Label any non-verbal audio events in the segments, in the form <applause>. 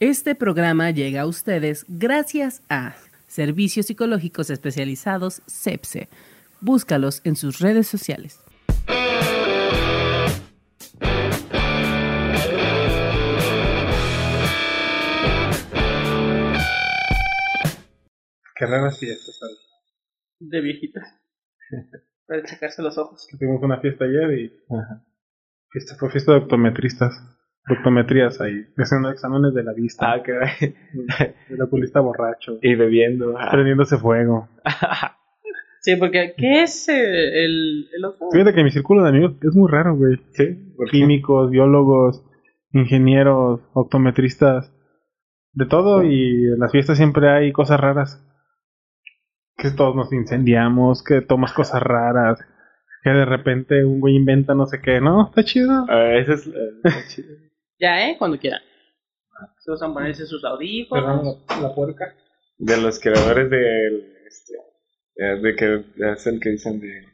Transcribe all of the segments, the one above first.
Este programa llega a ustedes gracias a Servicios Psicológicos Especializados CEPSE. Búscalos en sus redes sociales. Qué raras fiestas, ¿sabes? De viejitas. <laughs> Para checarse los ojos. Tuvimos una fiesta ayer y. Fiesta, fue fiesta de optometristas. Optometrías ahí. Haciendo exámenes de la vista. Ah, caray. <laughs> El oculista borracho. Y bebiendo. ah. Prendiéndose fuego. <laughs> Sí, porque ¿qué es el, el ojo? Fíjate que mi círculo de amigos es muy raro, güey. Sí. Químicos, biólogos, ingenieros, optometristas. De todo y en las fiestas siempre hay cosas raras. Que todos nos incendiamos, que tomas cosas raras. Que de repente un güey inventa no sé qué. No, está chido. Ah, ese es. eh, está chido. Ya, ¿eh? Cuando quieran. Se usan ponerse sus audífonos. Perdón, la, la puerca. de los creadores del. Este, eh, de que es el que dicen de.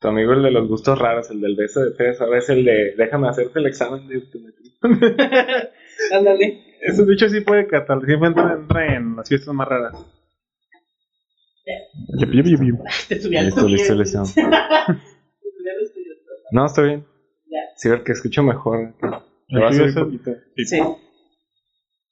Tu amigo, el de los gustos raros, el del beso de tres, ahora es el de. Déjame hacerte el examen de optometría. <laughs> Ándale. Eso dicho sí puede catalogar. Siempre entra, entra en las fiestas más raras. Yup, yup, yup, yup. Te Listo, listo, listo. No, está bien. Ya. Sí, el que escucho mejor. Le El voy a es un poquito. Sí.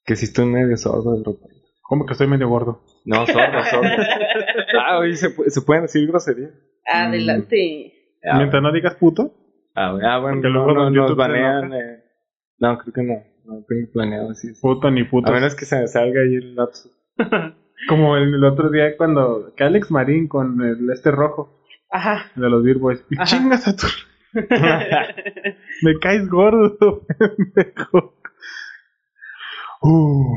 Que si estoy medio sordo de ropa. ¿Cómo que estoy medio gordo? No, sordo, sordo. <laughs> ah, oye, ¿se, ¿se pueden decir groserías? Adelante. Ah, Mientras no digas puto. Ah, bueno, ah, bueno, luego no, nos banean. eh. No, creo que no. No tengo planeado así. Puto ni puto. A menos que se me salga ahí el lapso. <laughs> Como el, el otro día cuando. Que Alex Marín con el este rojo. Ajá. De los Beer Boys. Y Ajá. chingas a tu. <laughs> Me caes gordo, <laughs> pendejo. Uh.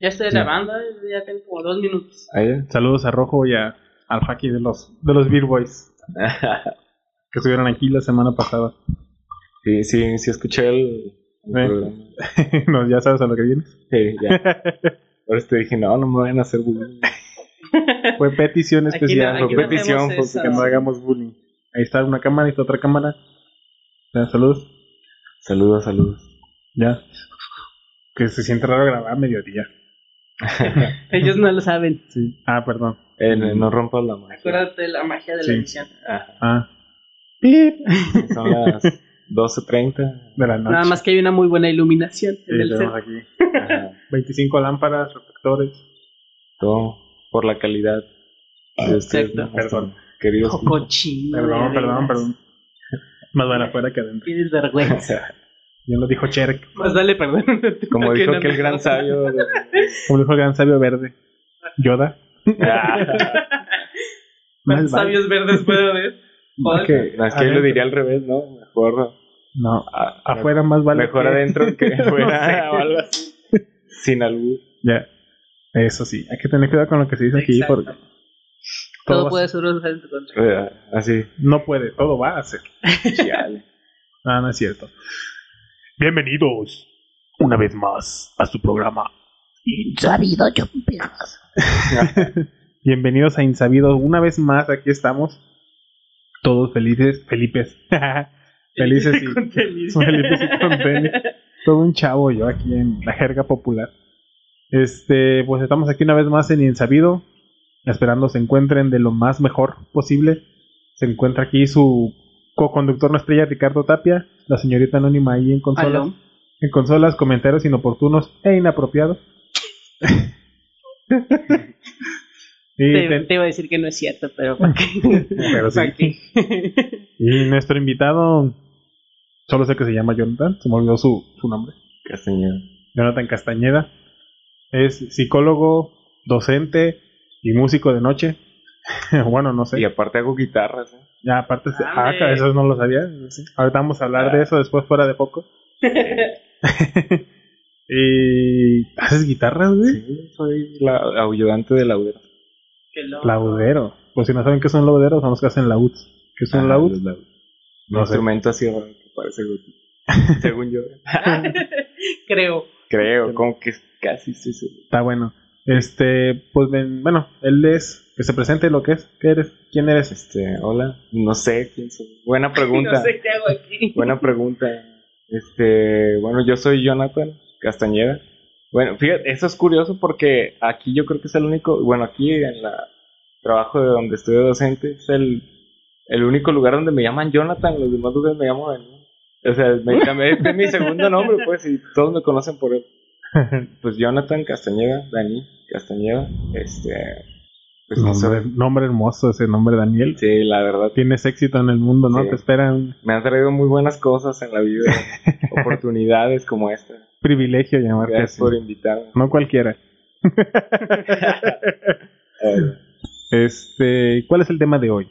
Ya estoy grabando, eh, ya tengo como dos minutos. Ahí. Saludos a Rojo y a, al Faki de los, de los Beer Boys. <laughs> Que estuvieron aquí la semana pasada. sí, sí, sí, escuché el, el Eh. programa. no, ya sabes a lo que viene. Sí, ya. Por eso te dije, no, no me vayan a hacer bullying. Fue petición Aquí especial. no- aquí fue no petición, hacemos fue eso. que no hagamos bullying. Ahí está una cámara y está otra cámara. Ya, saludos. Saludos, saludos. Ya. Que se siente raro grabar a mediodía. <laughs> Ellos no lo saben. Sí. Ah, perdón. Eh, no, no rompas la magia. Acuérdate de la magia de Sí. la edición. Ajá. Ah. Pip. <laughs> Son las 12.30. De la noche. Nada más que hay una muy buena iluminación Sí, en el set. aquí. Ajá. 25 lámparas, reflectores. Todo por la calidad de ustedes. Exacto. Perdón. Queridos. Cochino. Perdón, perdón, perdón. Más vale afuera que adentro. Tienes vergüenza. <laughs> Ya lo dijo Cherk. Más vale perdón. Como dijo que el gran sabio. <laughs> Como dijo el gran sabio verde. Yoda. ¿Cuántos <laughs> Más sabios verdes. Que no, es que yo lo diría al revés, ¿no? Mejor. No, afuera más vale. Mejor adentro que No fuera sé. o algo así. Sin albur. Ya. Eso sí, hay que tener cuidado con lo que se dice aquí porque Todo puede ser- usado en tu contra. Así. no puede, todo va a ser. Chale. <laughs> Ah, no es cierto. Bienvenidos una vez más a su programa. Insabido chumpiras. <laughs> Bienvenidos a Insabidos. Una vez más aquí estamos. Todos felices, Felipes. <laughs> felices y Con tenis. Felices y con tenis. todo un chavo yo aquí en la jerga popular. Este, pues estamos aquí una vez más en Insabido, esperando se encuentren de lo más mejor posible. Se encuentra aquí su co-conductor no estrella Ricardo Tapia, la señorita anónima ahí en consolas, Aló. en consolas, comentarios inoportunos e inapropiados. <laughs> y, Te, ten- te iba a decir que no es cierto, pero ¿para qué? <laughs> pero sí. ¿Para qué? y nuestro invitado, solo sé que se llama Jonathan, se me olvidó su, su nombre. Castañeda. Jonathan Castañeda. Es psicólogo, docente y músico de noche. <laughs> bueno, no sé. Y aparte hago guitarras. ¿eh? Ya, aparte, ah, eso no lo sabía. Ahorita vamos a hablar de eso después fuera de poco. <laughs> <laughs> y ¿haces guitarras, güey? Sí, soy la ayudante de laudero. Laudero. Pues si no saben qué son lauderos, son los que hacen lauds. ¿Qué son Ah, lauds? los laudos. Un No sé. instrumento así que parece. Según yo. Creo. Creo, como que casi sí, sí. Está bueno. Este, pues bueno, él es, que se presente lo que es. ¿Qué eres? ¿Quién eres? Este, hola, no sé quién soy. Buena <laughs> pregunta. No sé qué hago aquí. Buena pregunta. Este, bueno, yo soy Jonathan Castañeda. Bueno, fíjate, eso es curioso porque aquí yo creo que es el único, bueno, aquí en la trabajo de donde estoy de docente, es el, el único lugar donde me llaman Jonathan, los demás lugares me llaman Daniel. O sea, me cambié, este es mi segundo nombre, pues, y todos me conocen por él. <laughs> Pues Jonathan Castañeda, Dani Castañeda, este, pues Nombre, nombre hermoso ese nombre, Daniel. sí, la verdad, Tienes éxito en el mundo, ¿no? Sí. Te esperan me han traído muy buenas cosas en la vida, <laughs> oportunidades como esta. privilegio llamarte Gracias así. por invitarme. No cualquiera. <laughs> Este, ¿cuál es el tema de hoy?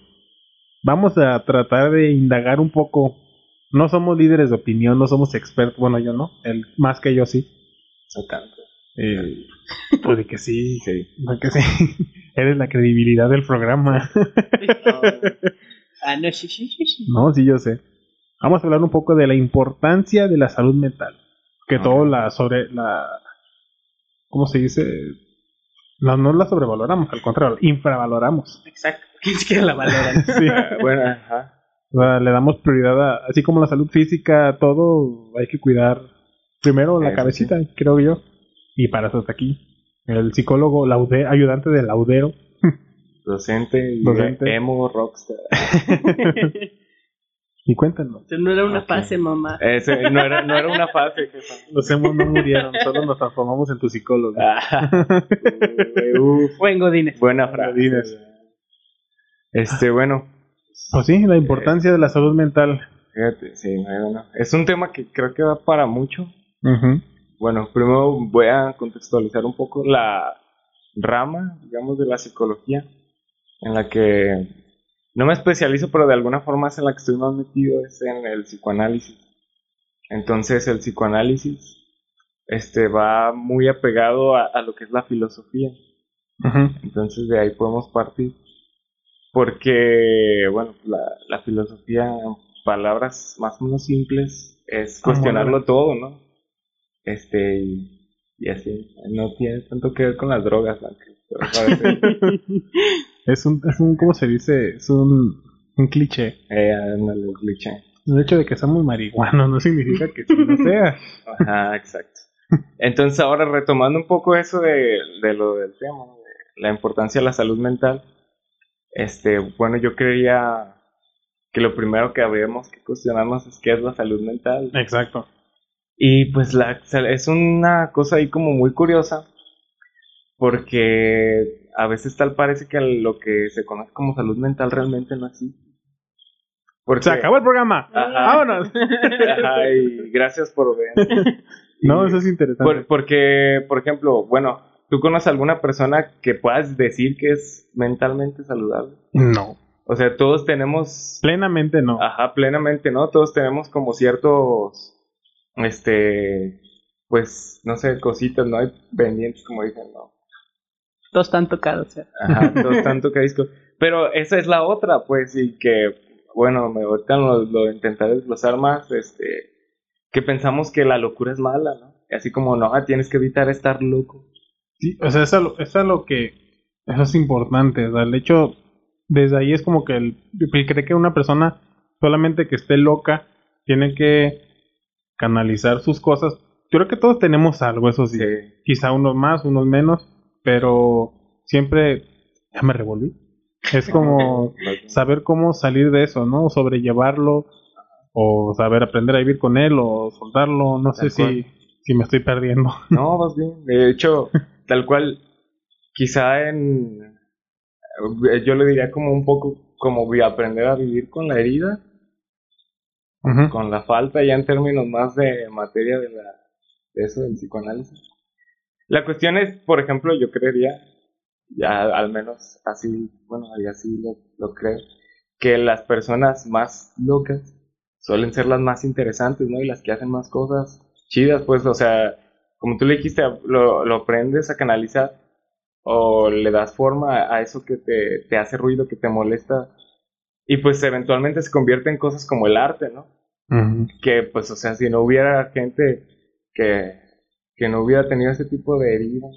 Vamos a tratar de indagar un poco. No somos líderes de opinión, no somos expertos. Bueno, yo no. El, más que yo sí. No tanto. Eh, pues de que sí. Sí. de que sí. <laughs> Eres la credibilidad del programa. <laughs> Ah, no, sí, sí, sí, sí. no, sí, yo sé. Vamos a hablar un poco de la importancia de la salud mental. Que Ah. todo la sobre la. ¿Cómo se dice? No, no la sobrevaloramos, al contrario, infravaloramos. Exacto. <laughs> Ni siquiera la valoran. Sí. Bueno, ajá. O sea, le damos prioridad a, así como la salud física, todo hay que cuidar primero la cabecita, creo yo. Y para eso está aquí. El psicólogo, laude, ayudante del laudero. <laughs> Docente, y Docente. emo, rockstar. <laughs> Y cuéntanos. No era una fase, mamá. Ese no era, no era una fase, jefa. Los hemos no murieron, solo nos transformamos en tu psicólogo. Ah, <laughs> uf, Buen Godínez. buena frase. Godínez. Este, bueno, Pues sí, la importancia de la salud mental. fíjate, sí, no, no. es un tema que creo que va para mucho. Bueno, primero voy a contextualizar un poco la rama, digamos, de la psicología, en la que no me especializo, pero de alguna forma es en la que estoy más metido, es en el psicoanálisis. Entonces, el psicoanálisis este, va muy apegado a, a lo que es la filosofía. Entonces, de ahí podemos partir. Porque, bueno, la, la filosofía, en palabras más o menos simples, es ¿Cómo cuestionarlo todo, ¿no? Este, y, y así. No tiene tanto que ver con las drogas, <laughs> Es un, es un, ¿cómo se dice? Es un, un cliché. eh, ándale, cliché. El hecho de que seamos marihuanos no significa que sí lo sea. Ajá, exacto. Entonces, ahora retomando un poco eso de, de lo del tema, ¿no? de la importancia de la salud mental, este, bueno, yo creía que lo primero que habríamos que cuestionarnos es qué es la salud mental. Exacto. Y pues la, es una cosa ahí como muy curiosa, porque a veces tal parece que lo que se conoce como salud mental realmente no existe. Porque, Se acabó el programa. Ajá. Vámonos. <laughs> Ajá, y gracias por ver. <laughs> No, eso es interesante. por- porque, por ejemplo, bueno, ¿tú conoces alguna persona que puedas decir que es mentalmente saludable? No. O sea, todos tenemos Plenamente no. Ajá, plenamente, ¿no? Todos tenemos como ciertos, este, pues, no sé, cositas, ¿no? Hay pendientes, como dicen, ¿no? Todos están tocados. ¿eh? Ajá, <laughs> todos tanto que disco. Pero esa es la otra, pues, y que, bueno, me ahorita lo, lo intentaré desglosar más, este, que pensamos que la locura es mala, ¿no? Así como, no, ah, tienes que evitar estar loco. Sí, o sea, eso, es lo- eso es lo que. Eso es importante. O sea, el hecho. Desde ahí es como que el, el cree que una persona solamente que esté loca tiene que canalizar sus cosas. Yo creo que todos tenemos algo, eso sí. Sí. Quizá unos más, unos menos, pero siempre. Ya me revolví. Es como <laughs> saber cómo salir de eso, ¿no? Sobrellevarlo, o saber aprender a vivir con él, o soltarlo. No sé Tal si, cual. si me estoy perdiendo. <laughs> No, más bien. De hecho, <laughs> tal cual, quizá en. Yo le diría como un poco como aprender a vivir con la herida, Con la falta, ya en términos más de materia de, la, de eso del psicoanálisis. La cuestión es, por ejemplo, yo creería, ya al menos así, bueno, y así lo, lo creo, que las personas más locas suelen ser las más interesantes, ¿no? Y las que hacen más cosas chidas, pues, o sea, como tú le dijiste, lo, lo aprendes a canalizar o le das forma a eso que te, te hace ruido, que te molesta, y pues eventualmente se convierte en cosas como el arte, ¿no? Que pues o sea si no hubiera gente que, que no hubiera tenido ese tipo de heridas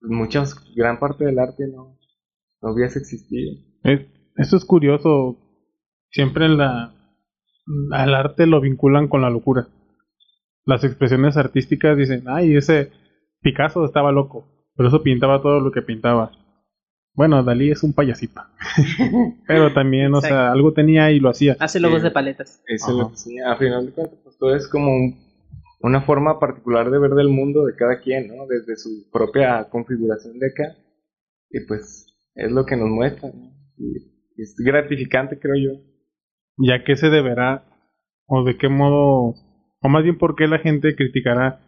pues muchas gran parte del arte no no hubiese existido Es- Esto es curioso. Siempre la, al arte lo vinculan con la locura. las expresiones artísticas dicen, ay, ese Picasso estaba loco, pero eso pintaba todo lo que pintaba. Bueno, Dalí es un payasito. <laughs> pero también, o sea, algo tenía y lo hacía. Hace logos de paletas. Eso Ajá. lo que sí, a final de cuentas, pues todo es como un- una forma particular de ver del mundo de cada quien, ¿no? Desde su propia configuración de acá. Y pues es lo que nos muestra, ¿no? Y es gratificante, creo yo. ¿Y a qué se deberá? ¿O de qué modo? O más bien, ¿por qué la gente criticará?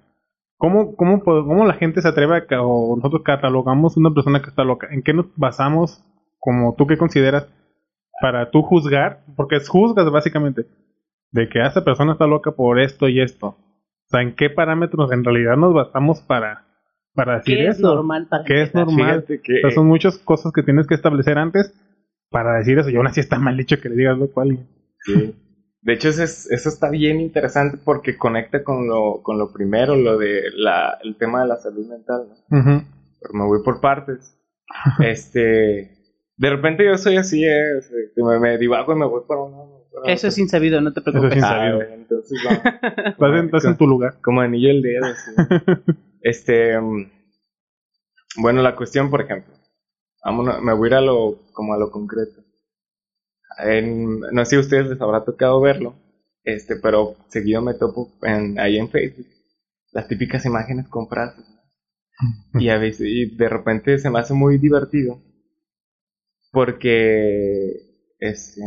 ¿Cómo, cómo, cómo la gente se atreve a, o nosotros catalogamos una persona que está loca? ¿En qué nos basamos, como tú que consideras, para tú juzgar? Porque es juzgas básicamente, de que "Ah, esta persona está loca por esto y esto. O sea, ¿en qué parámetros en realidad nos basamos para, para decir ¿Qué es eso? normal para ¿Qué es normal? Que O sea, son muchas cosas que tienes que establecer antes para decir eso. Y aún así está mal dicho que le digas loco a alguien. Sí. De hecho, eso, es- eso está bien interesante porque conecta con lo, con lo primero, lo de la, el tema de la salud mental. Pero me voy por partes. <laughs> este, de repente yo soy así, eh, o sea, que me, me divago y me voy por uno. por Eso es insabido, no te preocupes. Eso es Ah, insabido. entonces <laughs> va. Estás en, tu lugar. Como anillo el dedo. así. <laughs> este, mm, bueno, la cuestión, por ejemplo, vámonos- me voy a ir a lo, como a lo concreto. En- no sé si a ustedes les habrá tocado verlo, este, pero seguido me topo en, ahí en Facebook las típicas imágenes con frases. Y a veces, y de repente se me hace muy divertido porque este,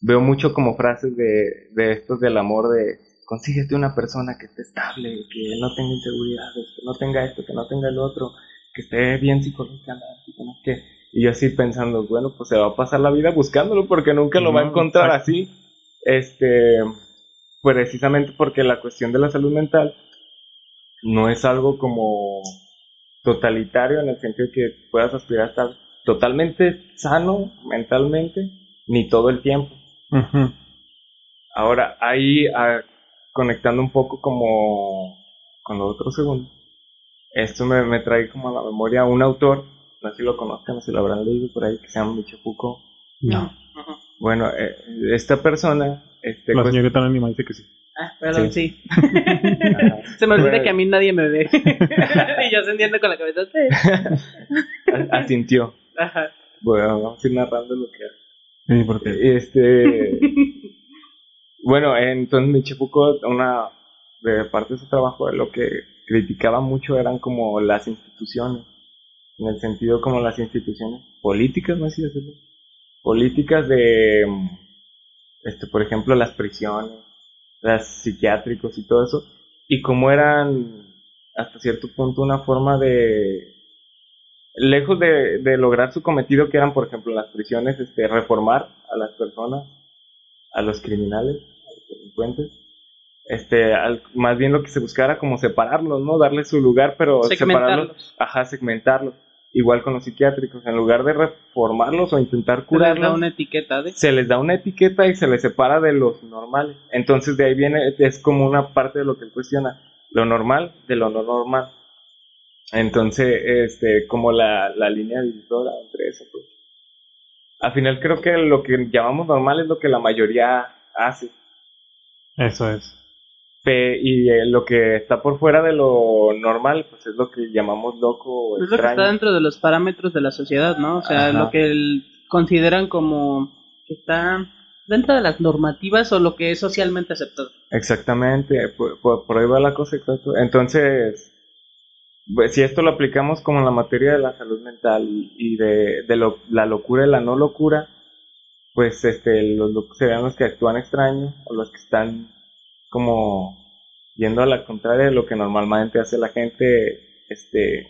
veo mucho como frases de, de estos del amor de consíguete una persona que esté estable, que no tenga inseguridades, que no tenga esto, que no tenga el otro, que esté bien psicológicamente, que no qué. Y yo así pensando, bueno, pues se va a pasar la vida buscándolo porque nunca lo va a encontrar exacto. así. Este, precisamente porque la cuestión de la salud mental no es algo como totalitario en el sentido que puedas aspirar a estar totalmente sano mentalmente, ni todo el tiempo. Ahora, ahí ah, conectando un poco como con lo otro segundo, esto me, me trae como a la memoria un autor, no sé si lo conozcan, si lo habrán leído por ahí, que se llama Michio Foucault. No. Bueno, eh, esta persona, este, La pues- señorita Anónima dice que sí. Ah, perdón, sí. <laughs> Se me olvida Bueno. que a mí nadie me ve. <laughs> y yo ascendiendo con la cabeza. Sí. asintió. Ajá. Bueno, vamos a ir narrando lo que Sí, porque Este. <laughs> bueno, entonces Michio Foucault, una de parte de su trabajo, lo que criticaba mucho eran como las instituciones. En el sentido como las instituciones políticas, no si decirlo. Políticas de. mm, Este, por ejemplo, las prisiones, las psiquiátricos y todo eso. Y como eran hasta cierto punto una forma de lejos de, de lograr su cometido, que eran, por ejemplo, las prisiones, este, reformar a las personas, a los criminales, a los delincuentes, este, al- más bien lo que se buscara como separarlos, ¿no? Darles su lugar, pero separarlos, Segmentarlos. ajá, segmentarlos. Igual con los psiquiátricos, en lugar de reformarlos o intentar Se les da curarlos, una etiqueta de. se les da una etiqueta y se les separa de los normales. Entonces de ahí viene, es como una parte de lo que él cuestiona, lo normal de lo no normal. Entonces, este, como la, la línea divisora entre eso, pues. Al final creo que lo que llamamos normal es lo que la mayoría hace. eso es. Pe- y eh, lo que está por fuera de lo normal, pues es lo que llamamos loco o Es lo que extraño. está dentro de los parámetros de la sociedad, ¿no? O sea, Ajá. lo que el- consideran como que está dentro de las normativas o lo que es socialmente aceptado. Exactamente, por, por- por ahí va la cosa, exacto. Entonces, pues, si esto lo aplicamos como en la materia de la salud mental y, y de, de lo- la locura y la no locura, pues este, los locos serían los que actúan extraño o los que están como yendo a la contraria de lo que normalmente hace la gente, este,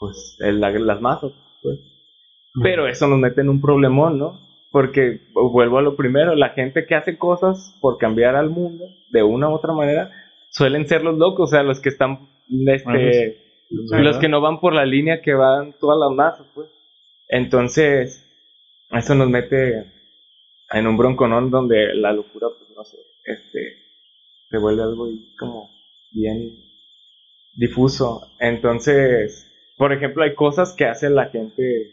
pues el- la- las masas, pues. Pero eso nos mete en un problemón, ¿no? Porque vuelvo a lo primero, la gente que hace cosas por cambiar al mundo de una u otra manera suelen ser los locos, o sea, los que están, este, los que no van por la línea que van todas las masas, pues. Entonces, eso nos mete en un bronconón donde la locura, pues no sé, este, se vuelve algo ahí como bien difuso. Entonces, por ejemplo, hay cosas que hace la gente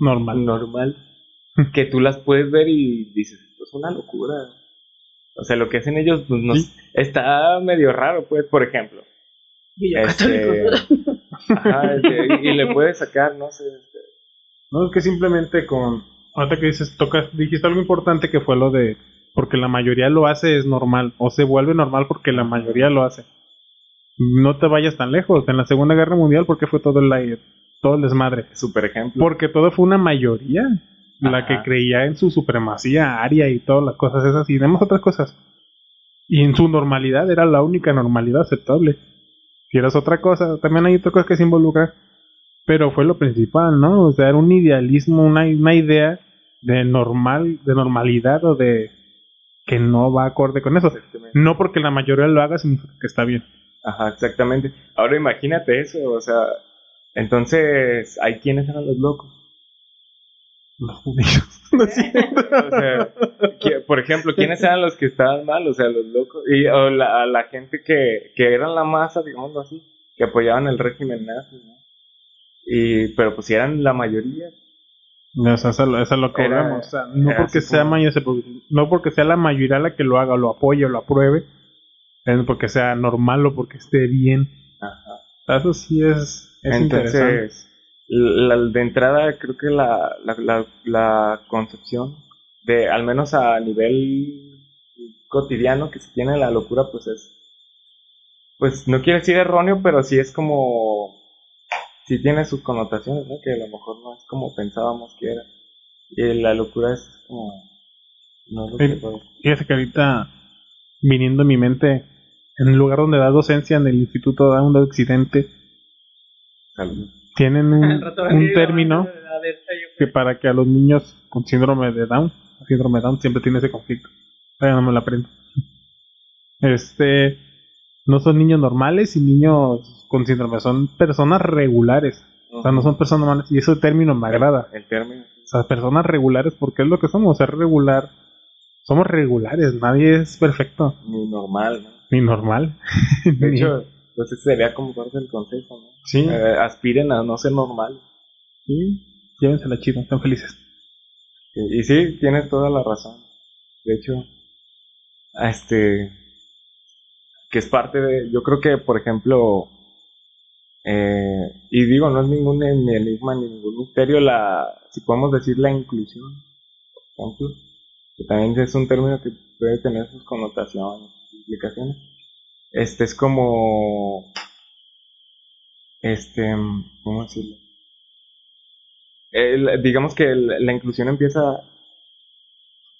Normal. normal <laughs> que tú las puedes ver y dices, esto es una locura. O sea, lo que hacen ellos, pues, nos, Sí. está medio raro, pues, por ejemplo. Y Este, ajá, este, y le puedes sacar, no sé, este, No, es que simplemente con. Ahorita que dices, tocas, dijiste algo importante que fue lo de. Porque la mayoría lo hace es normal. O se vuelve normal porque la mayoría lo hace. No te vayas tan lejos. En la Segunda Guerra Mundial, porque fue todo el, todo el desmadre? super ejemplo. Porque todo fue una mayoría la que creía en su supremacía aria y todas las cosas esas y demás otras cosas. Y en su normalidad era la única normalidad aceptable. Si eras otra cosa, también hay otras cosas que se involucran. Pero fue lo principal, ¿no? O sea, era un idealismo, una, una idea de normal, de normalidad o de que no va acorde con eso. No porque la mayoría lo haga significa que está bien. Ajá, exactamente. Ahora imagínate eso, o sea, entonces, ¿hay quiénes eran los locos? Los judíos. <laughs> No es cierto. <laughs> O sea, que- por ejemplo, ¿quiénes eran los que estaban mal? O sea, los locos. Y, o la, la gente que, que eran la masa, digámoslo así, que apoyaban el régimen nazi, ¿no? Y, pero pues si eran la mayoría. No, eso, es lo- eso es lo que Era- volvemos. O sea, no porque sea como- no porque sea la mayoría la que lo haga, lo apoye o lo apruebe, es porque sea normal o porque esté bien. Ajá. Eso sí es, es interesante. Entonces, la, de entrada creo que la, la, la, la concepción de, al menos a nivel cotidiano que se tiene la locura, pues es, pues no quiero decir erróneo, pero sí es como, sí tiene sus connotaciones, ¿no? Que a lo mejor no es como pensábamos que era. Y la locura es como, no es lo que. Fíjese que ahorita, viniendo en mi mente, en el lugar donde da docencia en el Instituto Down de Occidente, Salud. tienen un, <laughs> a término a que para que a los niños con síndrome de Down, síndrome de Down siempre tiene ese conflicto. Todavía no me lo aprendo. Este, no son niños normales y niños con síndrome, son personas regulares. O sea, no son personas normales y ese término me agrada. El término. O sea, personas regulares porque es lo que somos, ser regular. Somos regulares, nadie es perfecto, Ni normal, ¿no? ni normal. De <laughs> hecho, pues ese sería como parte del consejo, ¿no? sí, Eh, aspiren a no ser normal. sí, llévensela chido, están felices. Y, y sí, tienes toda la razón. De hecho, este, que es parte de, yo creo que, por ejemplo, eh, y digo, no es ningún ni enigma ni ningún misterio, la, si podemos decir la inclusión, por ejemplo, que también es un término que puede tener sus connotaciones, sus implicaciones. Este es como, este, ¿cómo decirlo? El- digamos que el- la inclusión empieza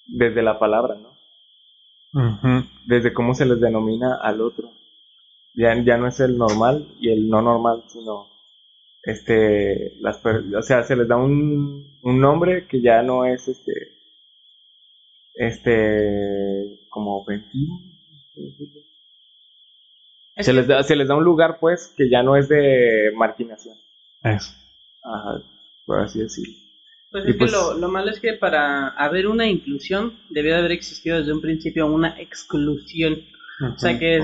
desde la palabra, ¿no? Desde cómo se les denomina al otro. Ya, ya no es el normal y el no normal, sino este, las, per- o sea, se les da un, un nombre que ya no es este, este, como ofensivo. Es Se les da, se les da un lugar, pues, que ya no es de marginación. Eso. Ajá, por así decirlo. Pues es pues- que lo, lo malo es que para haber una inclusión debió de haber existido desde un principio una exclusión. O sea que,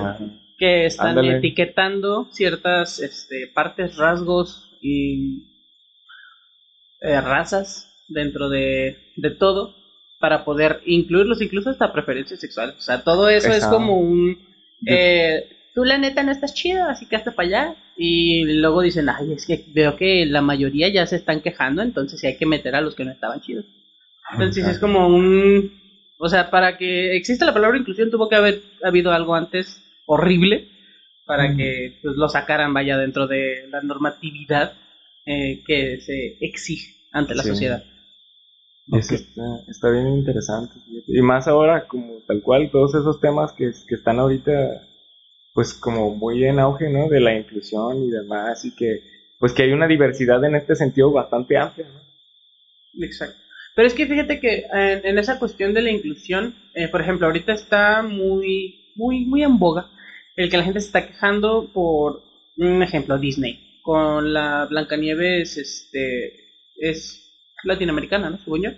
que están Ándale. etiquetando ciertas este, partes, rasgos y eh, razas dentro de, de todo para poder incluirlos, incluso hasta preferencias sexuales. O sea, todo eso es como un... eh, Tú la neta no estás chido, así que hasta para allá. Y luego dicen, ay, es que veo que la mayoría ya se están quejando, entonces sí hay que meter a los que no estaban chidos. Entonces es como un... O sea, para que exista la palabra inclusión tuvo que haber habido algo antes horrible para Mm. que pues, lo sacaran, vaya, dentro de la normatividad eh, que se exige ante la Sí. sociedad. Eso está, está bien interesante. Y más ahora, como tal cual, todos esos temas que, que están ahorita, pues como muy en auge, ¿no? De la inclusión y demás, y que, pues que hay una diversidad en este sentido bastante amplia, ¿no? Exacto. Pero es que fíjate que en, en esa cuestión de la inclusión, eh, por ejemplo, ahorita está muy, muy, muy en boga el que la gente se está quejando por un ejemplo, Disney. Con la Blancanieves, este, es latinoamericana, ¿no? Según yo.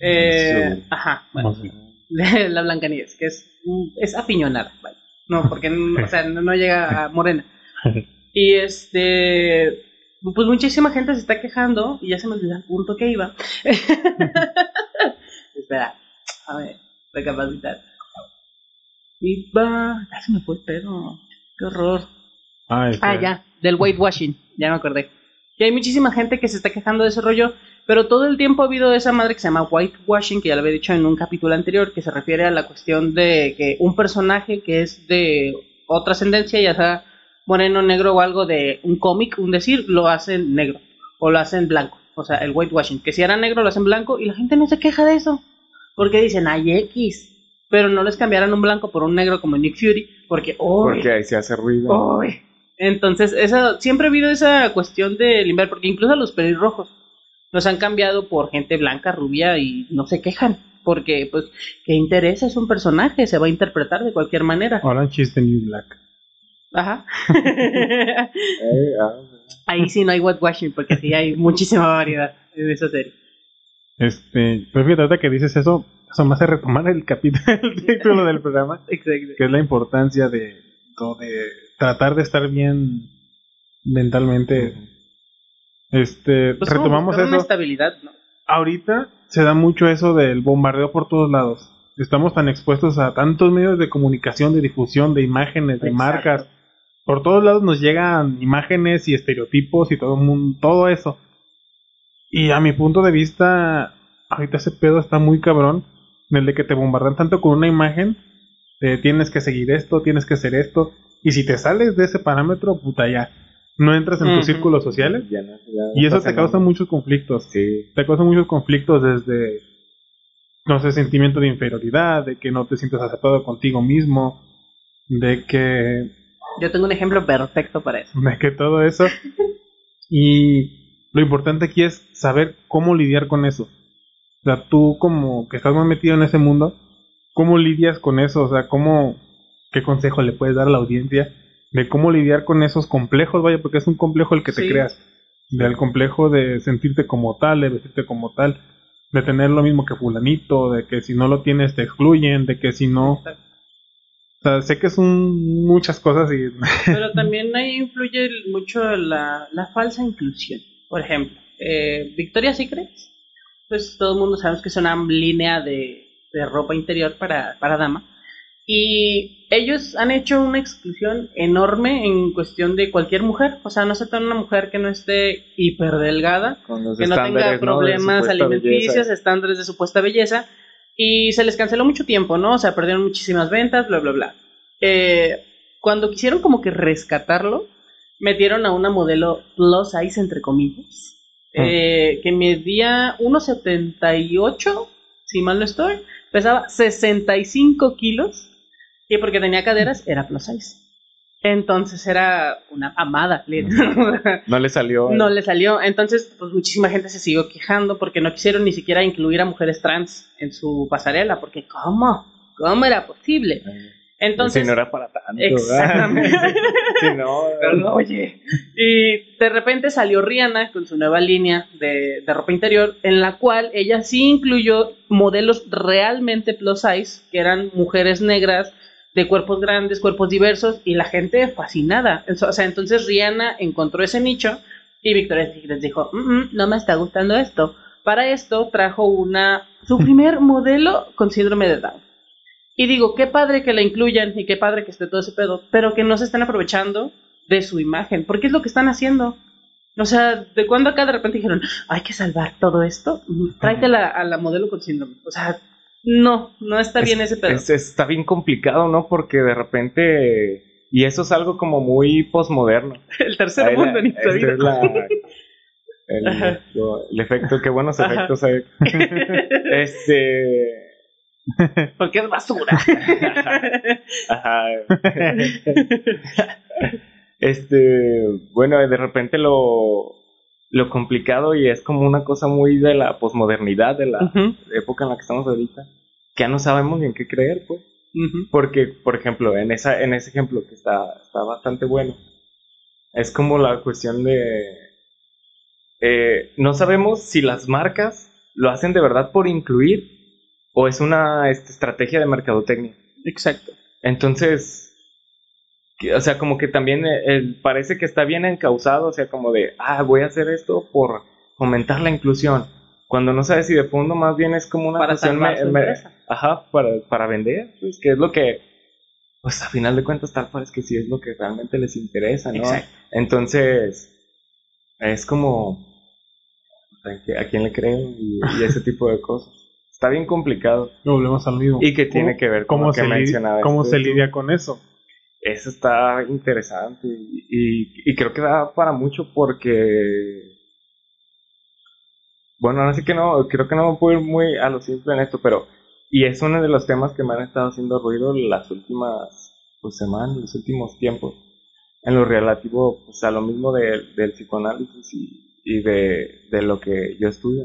Eh, Sí. Ajá, bueno, <laughs> la Blancanieves, que es, es apiñonada, vaya. No, porque no, o sea, no, no llega a <laughs> morena. Y este, pues muchísima gente se está quejando y ya se me olvidó el punto que iba. <laughs> Espera, a ver, recapacitar. Y va. Ay, se me fue el pedo. Qué horror. Ah, Ah, ya, del whitewashing, ya me acordé. Y hay muchísima gente que se está quejando de ese rollo, pero todo el tiempo ha habido esa madre que se llama whitewashing, que ya lo había dicho en un capítulo anterior, que se refiere a la cuestión de que un personaje que es de otra ascendencia, ya sea moreno, negro o algo de un cómic, un decir, lo hacen negro o lo hacen blanco. O sea, el whitewashing, que si era negro lo hacen blanco y la gente no se queja de eso, porque dicen, ay, X. Pero no les cambiaran un blanco por un negro como Nick Fury, porque, oh, Porque ahí se hace ruido. Entonces, esa, siempre ha habido esa cuestión de limpiar, porque incluso los pelirrojos los han cambiado por gente blanca, rubia y no se quejan. Porque, pues, ¿qué interesa? Es un personaje, se va a interpretar de cualquier manera. Orange is the New Black. Ajá. <laughs> Ahí sí no hay whitewashing, porque sí hay muchísima variedad en esa serie. Este, pero fíjate que dices eso, eso me hace retomar el capítulo, el título del programa, <laughs> Exacto. que es la importancia de, de tratar de estar bien mentalmente. Este, Pues retomamos buscar una eso. estabilidad, ¿no? Ahorita se da mucho eso del bombardeo por todos lados. Estamos tan expuestos a tantos medios de comunicación, de difusión, de imágenes, de Exacto. marcas. Por todos lados nos llegan imágenes y estereotipos y todo, todo eso. Y a mi punto de vista, ahorita ese pedo está muy cabrón. En el de que te bombardean tanto con una imagen, de tienes que seguir esto, tienes que hacer esto. Y si te sales de ese parámetro, puta ya. No entras en tus círculos sociales. ya no- ya Y eso te causa nada. muchos conflictos Sí. te causa muchos conflictos desde, no sé, sentimiento de inferioridad, de que no te sientes aceptado contigo mismo, de que, Yo tengo un ejemplo perfecto para eso. de que todo eso. Y lo importante aquí es saber cómo lidiar con eso. O sea, tú como que estás más metido en ese mundo, ¿cómo lidias con eso? O sea, ¿cómo, qué consejo le puedes dar a la audiencia de cómo lidiar con esos complejos? Vaya, porque es un complejo el que te Sí. creas. Del complejo de sentirte como tal, de vestirte como tal, de tener lo mismo que fulanito, de que si no lo tienes te excluyen, de que si no... O sea, sé que son muchas cosas y... <laughs> Pero también ahí influye mucho la, la falsa inclusión. Por ejemplo, eh, Victoria's Secret, pues todo el mundo sabemos que es una línea de, de ropa interior para, para dama. Y ellos han hecho una exclusión enorme en cuestión de cualquier mujer. O sea, no aceptan una mujer que no esté hiperdelgada, que no tenga problemas alimenticios, belleza. estándares de supuesta belleza, y se les canceló mucho tiempo, ¿no? O sea, perdieron muchísimas ventas, bla, bla, bla. Eh, cuando quisieron como que rescatarlo, metieron a una modelo plus size, entre comillas, eh, que medía 1,78, si mal no estoy, pesaba 65 kilos, y porque tenía caderas, era plus size. Entonces era una amada. <laughs> No le salió. No le salió. Entonces, pues muchísima gente se siguió quejando porque no quisieron ni siquiera incluir a mujeres trans en su pasarela. Porque, ¿cómo? ¿Cómo era posible? Entonces, si no era para tanto. Exactamente. <laughs> si no. oye. Y de repente salió Rihanna con su nueva línea de, de ropa interior, en la cual ella sí incluyó modelos realmente plus size, que eran mujeres negras, de cuerpos grandes, cuerpos diversos, y la gente fascinada. O sea, entonces Rihanna encontró ese nicho y Victoria's Secret dijo, "Mm, mm, no me está gustando esto. Para esto trajo una su primer modelo con síndrome de Down. Y digo, qué padre que la incluyan y qué padre que esté todo ese pedo, pero que no se estén aprovechando de su imagen, porque es lo que están haciendo. O sea, de cuando acá de repente dijeron, hay que salvar todo esto, tráetela a la modelo con síndrome. O sea, no, no está bien ese pedo. Es- está bien complicado, ¿no? Porque de repente. Y eso es algo como muy posmoderno. <laughs> el tercer Ahí la- mundo en este la- <laughs> el, lo- el efecto, qué buenos efectos hay. <laughs> Este. Porque es basura. Ajá. este, bueno, de repente lo, lo complicado y es como una cosa muy de la posmodernidad, de la época en la que estamos ahorita, que ya no sabemos ni en qué creer, pues. Porque, por ejemplo, en, esa, en ese ejemplo que está, está bastante bueno, es como la cuestión de... eh, no sabemos si las marcas lo hacen de verdad por incluir o es una este, estrategia de mercadotecnia. Exacto. Entonces, o sea, como que también eh, parece que está bien encausado, o sea, como de, ah, voy a hacer esto por fomentar la inclusión. Cuando no sabes si de fondo más bien es como una Para me- me-. Ajá, para, para vender, pues, que es lo que pues a final de cuentas tal parece que sí es lo que realmente les interesa, ¿no? Exacto. Entonces, es como, ¿a qué- ¿a quién le creo? Y, y ese <laughs> tipo de cosas. Está bien complicado. Lo volvemos al mismo. Y que tiene que ver con cómo lo que se, li- cómo tú, se tú. lidia con eso. Eso está interesante y, creo que da para mucho porque, bueno, ahora sí que no, creo que no me puedo ir muy a lo simple en esto, pero, y es uno de los temas que me han estado haciendo ruido las últimas pues, semanas, los últimos tiempos, en lo relativo pues, a lo mismo de- del psicoanálisis y, de, lo que yo estudio.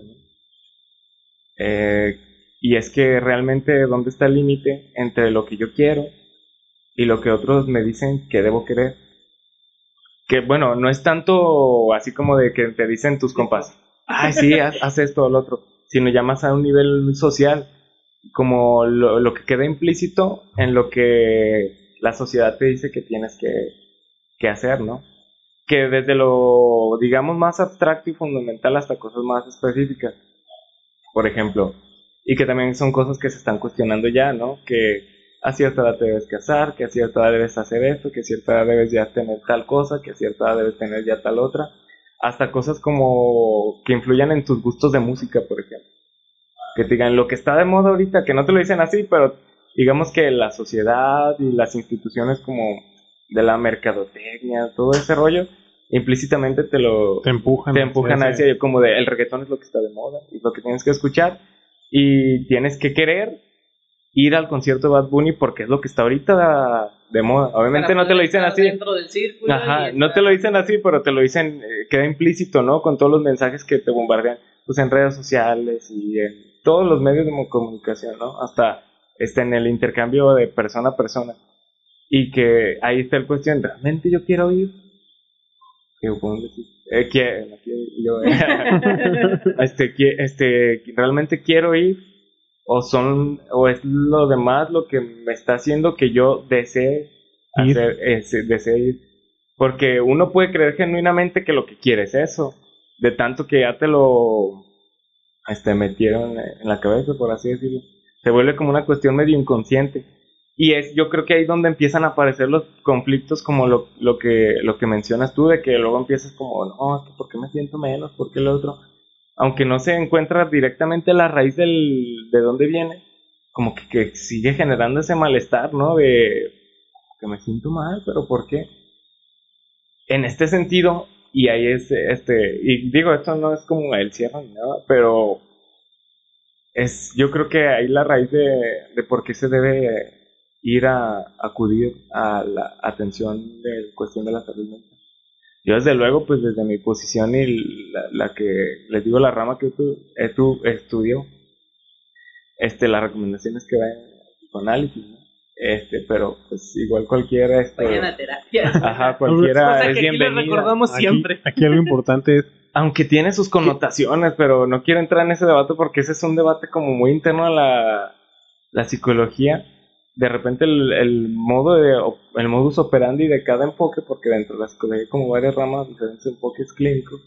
Eh, y es que realmente dónde está el límite entre lo que yo quiero y lo que otros me dicen que debo querer. Que bueno, no es tanto así como de que te dicen tus compas, ay, sí, haz, esto o lo otro, sino ya más a un nivel social, como lo, lo que queda implícito en lo que la sociedad te dice que tienes que, que hacer, ¿no? Que desde lo, digamos, más abstracto y fundamental hasta cosas más específicas, por ejemplo, y que también son cosas que se están cuestionando ya, ¿no? Que a cierta edad te debes casar, que a cierta edad debes hacer esto, que a cierta edad debes ya tener tal cosa, que a cierta edad debes tener ya tal otra, hasta cosas como que influyan en tus gustos de música, por ejemplo. Que te digan lo que está de moda ahorita, que no te lo dicen así, pero digamos que la sociedad y las instituciones como de la mercadotecnia, todo ese rollo, implícitamente te lo, Te empujan. te empujan hacia- hacia como de el reggaetón es lo que está de moda y lo que tienes que escuchar y tienes que querer ir al concierto de Bad Bunny porque es lo que está ahorita de moda. Obviamente no te lo dicen así. Dentro del círculo Ajá, no te lo dicen así, pero te lo dicen, eh, queda implícito, ¿no? Con todos los mensajes que te bombardean, pues en redes sociales y en todos los medios de comunicación, ¿no? Hasta este, en el intercambio de persona a persona. Y que ahí está el cuestión, ¿realmente yo quiero ir? Digo, ¿cómo decir? Eh, quiero yo, <laughs> este, qui- este, ¿realmente quiero ir? ¿O son, o es lo demás lo que me está haciendo que yo desee Ir. hacer, ese, desee ir? Porque uno puede creer genuinamente que lo que quiere es eso, de tanto que ya te lo este, metieron en la cabeza, por así decirlo. Se vuelve como una cuestión medio inconsciente. Y es, yo creo que ahí es donde empiezan a aparecer los conflictos como lo, lo, que, lo que mencionas tú, de que luego empiezas como, no, es que ¿por qué me siento menos? ¿Por qué lo otro? Aunque no se encuentra directamente la raíz del, de dónde viene, como que, sigue generando ese malestar, ¿no? De que me siento mal, pero ¿por qué? En este sentido, y ahí es, este, y digo, esto no es como el cierre ni nada, pero es, yo creo que ahí la raíz de, de por qué se debe ir a acudir a la atención de cuestión de la salud mental. Yo desde luego, pues desde mi posición y la, la que les digo la rama que tu, eh, tu estudio, este, la recomendación es que vayan con análisis, ¿no? Este, pero pues igual cualquiera, este, Vayan a terapia. ajá, <laughs> cualquiera Cosa que es aquí recordamos Aquí- siempre. Aquí, algo importante es <laughs> Aunque tiene sus connotaciones, pero no quiero entrar en ese debate porque ese es un debate como muy interno a la, la psicología. De repente el, modo de, el modus operandi de cada enfoque, porque dentro de la psicología hay como varias ramas, diferentes enfoques clínicos,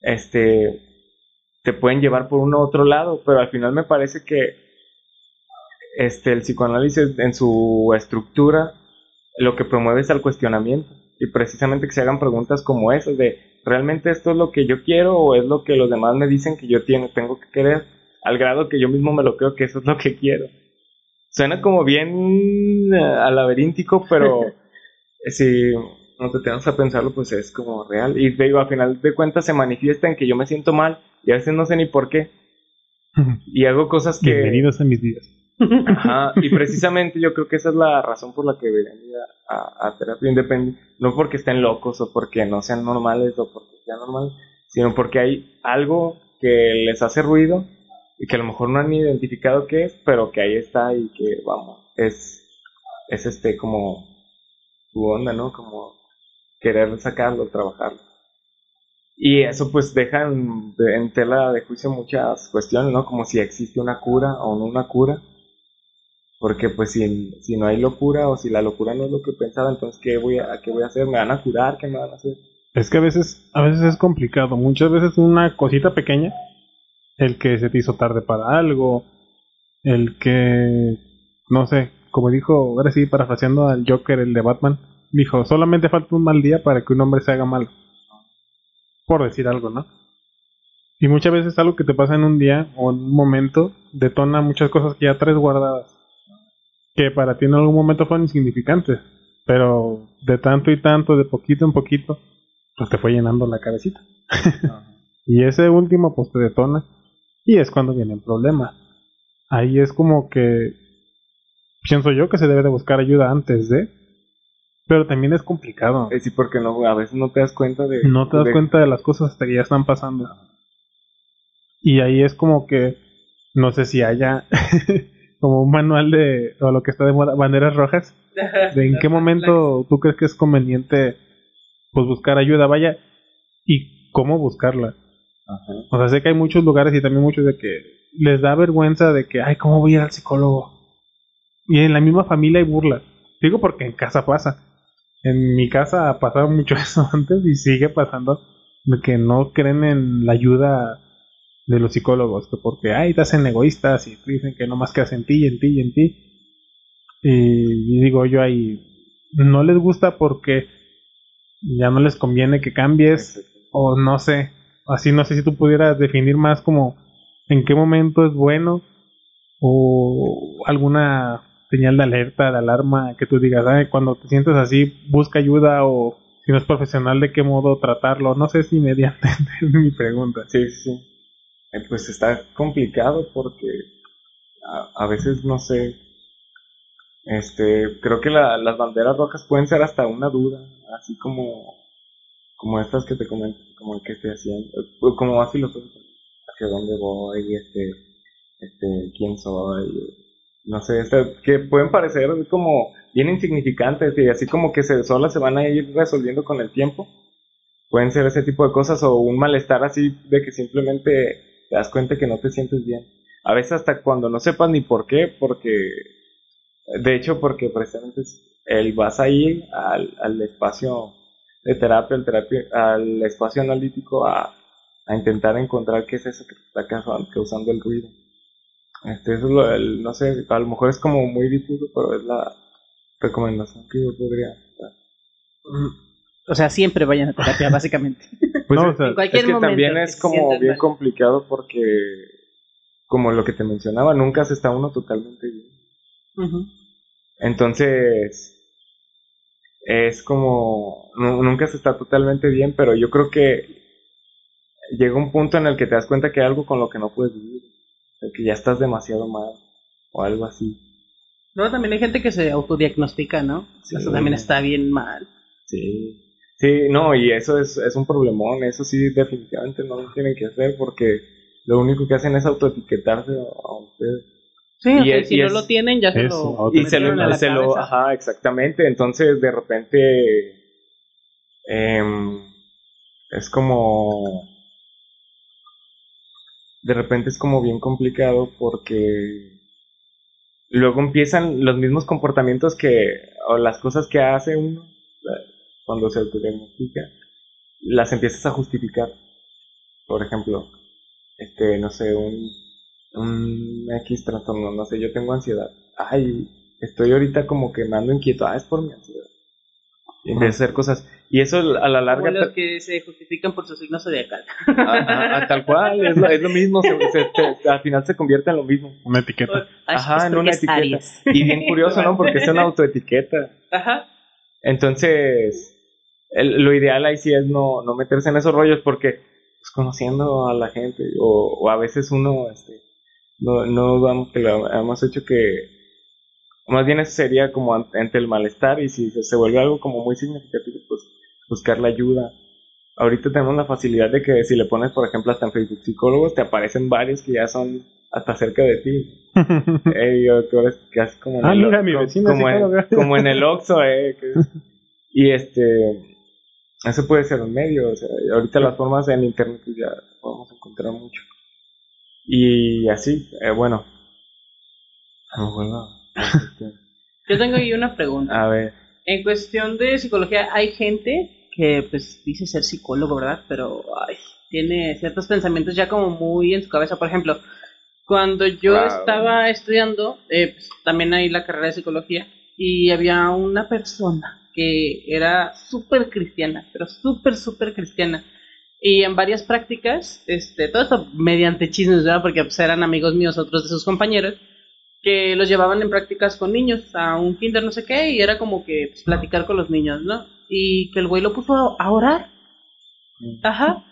este, te pueden llevar por uno u otro lado, pero al final me parece que este, el psicoanálisis en su estructura lo que promueve es el cuestionamiento y precisamente que se hagan preguntas como esas de ¿realmente esto es lo que yo quiero o es lo que los demás me dicen que yo tengo que querer? Al grado que yo mismo me lo creo que eso es lo que quiero. Suena como bien eh, a laberíntico, pero <laughs> si no te tengas a pensarlo, pues es como real. Y te digo, a final de cuentas se manifiesta en que yo me siento mal y a veces no sé ni por qué. <laughs> Y hago cosas que... bienvenidos a mis días. Ajá, y <laughs> precisamente yo creo que esa es la razón por la que deberían ir a, a- a terapia independiente. No porque estén locos o porque no sean normales o porque sean normales, sino porque hay algo que les hace ruido y que a lo mejor no han identificado qué es, pero que ahí está y que, vamos, es, es este como tu onda, ¿no? Como querer sacarlo, trabajarlo. Y eso pues deja en, en tela de juicio muchas cuestiones, ¿no? Como si existe una cura o no una cura. Porque pues si, si no hay locura o si la locura no es lo que pensaba, entonces ¿qué voy a, qué voy a hacer? ¿Me van a curar? ¿Qué me van a hacer? Es que a veces, a veces es complicado. Muchas veces una cosita pequeña, el que se te hizo tarde para algo, el que, no sé, como dijo, ahora sí, parafraseando al Joker, el de Batman, dijo, solamente falta un mal día para que un hombre se haga malo. Por decir algo, ¿no? Y muchas veces algo que te pasa en un día o en un momento detona muchas cosas que ya traes guardadas. Que para ti en algún momento fueron insignificantes. Pero de tanto y tanto, de poquito en poquito, pues te fue llenando la cabecita. <laughs> y ese último pues te detona. Y es cuando viene el problema. Ahí es como que pienso yo que se debe de buscar ayuda antes de. Pero también es complicado. Eh, sí, porque no, a veces no te das cuenta de... No te das de- cuenta de las cosas hasta que ya están pasando. Y ahí es como que no sé si haya <laughs> como un manual de o lo que está de moda, banderas rojas, <laughs> de en qué momento tú crees que es conveniente pues buscar ayuda, vaya, y cómo buscarla. Ajá. O sea, sé que hay muchos lugares y también muchos de que les da vergüenza de que, ay, ¿cómo voy a ir al psicólogo? Y en la misma familia hay burla. Digo porque en casa pasa. En mi casa pasaba <laughs> mucho eso antes y sigue pasando de que no creen en la ayuda de los psicólogos, que porque, ay, te hacen egoístas y te dicen que no más creas en ti, en ti y en ti. Y, y digo yo ahí, no les gusta porque ya no les conviene que cambies o no sé, así no sé si tú pudieras definir más como en qué momento es bueno o alguna señal de alerta, de alarma que tú digas, "Ay, cuando te sientes así, busca ayuda o si no es profesional, de qué modo tratarlo. No sé si me di a entender mi pregunta. Sí, sí, sí. Eh, pues está complicado porque a, a veces no sé. Este, creo que la- las banderas rojas pueden ser hasta una duda, así como como estas que te comento, como el que estoy haciendo, como más filosófico, hacia dónde voy, este, este, quién soy, no sé, que pueden parecer como bien insignificantes y así como que se solas se van a ir resolviendo con el tiempo. Pueden ser ese tipo de cosas o un malestar así de que simplemente te das cuenta que no te sientes bien. A veces hasta cuando no sepas ni por qué, porque de hecho porque precisamente el vas a ir al, al espacio de terapia, al, terapia, al espacio analítico a, a intentar encontrar qué es eso que te está causando, causando el ruido. Este, eso es lo, el- no sé, a lo mejor es como muy difuso, pero es la recomendación que yo podría dar. O sea, siempre vayan a terapia, <laughs> básicamente. Pues No, es- o sea, en cualquier es que momento. también es como bien mal. complicado porque, como lo que te mencionaba, nunca se está uno totalmente bien. Entonces, es como, nu- nunca se está totalmente bien, pero yo creo que llega un punto en el que te das cuenta que hay algo con lo que no puedes vivir, que ya estás demasiado mal o algo así. Luego también hay gente que se autodiagnostica, ¿no? Sí. Eso también está bien mal. Sí. Sí, no, y eso es, es un problemón, eso sí definitivamente no lo tienen que hacer porque lo único que hacen es autoetiquetarse a ustedes. Sí, Y es- si y no es- lo tienen, ya se lo. Y se lo, la se lo- ajá, exactamente. Entonces, de repente, em, es como, de repente es como bien complicado porque luego empiezan los mismos comportamientos que, o las cosas que hace uno cuando se autodiagnostica, las empiezas a justificar. Por ejemplo, este, no sé, un, un X trastorno, no sé, yo tengo ansiedad. Ay, estoy ahorita como que me ando inquieto, ah, es por mi ansiedad. Y empiezo a hacer cosas. Y eso a la larga, Como los que se justifican por su signo zodiacal. Ajá, ajá, tal cual, es lo, es lo mismo, se- se- se- al final se convierte en lo mismo. Una etiqueta. Ajá, en una etiqueta. Aries. Y bien <laughs> curioso, ¿no? Porque es una autoetiqueta. Ajá. Entonces, el- lo ideal ahí sí es no, no meterse en esos rollos porque, pues, conociendo a la gente, o, o a veces uno, este, no, no vamos, que lo hemos hecho que, más bien eso sería como an- ante el malestar y si se, vuelve algo como muy significativo, pues, buscar la ayuda. Ahorita tenemos la facilidad de que si le pones, por ejemplo, hasta en Facebook psicólogos, te aparecen varios que ya son hasta cerca de ti. <laughs> Ey, yo, tú eres casi como en Ah, el mira, mi vecina como, en, <laughs> como en el Oxxo, eh. que- <laughs> y este, eso puede ser un medio, o sea, ahorita las formas en internet pues, ya podemos encontrar mucho. Y así, eh, bueno. Ah, bueno, Yo tengo ahí una pregunta. a ver, En cuestión de psicología, hay gente que pues dice ser psicólogo, ¿verdad? Pero ay, tiene ciertos pensamientos ya como muy en su cabeza. Por ejemplo, Cuando yo Wow. estaba estudiando, eh, pues, también ahí la carrera de psicología, y había una persona que era súper cristiana, pero súper, súper cristiana. Y en varias prácticas, este, todo esto mediante chismes, ¿verdad? Porque pues, eran amigos míos, otros de sus compañeros, que los llevaban en prácticas con niños a un kinder, no sé qué, y era como que pues, platicar con los niños, ¿no? Y que el güey lo puso a, a orar. Ajá.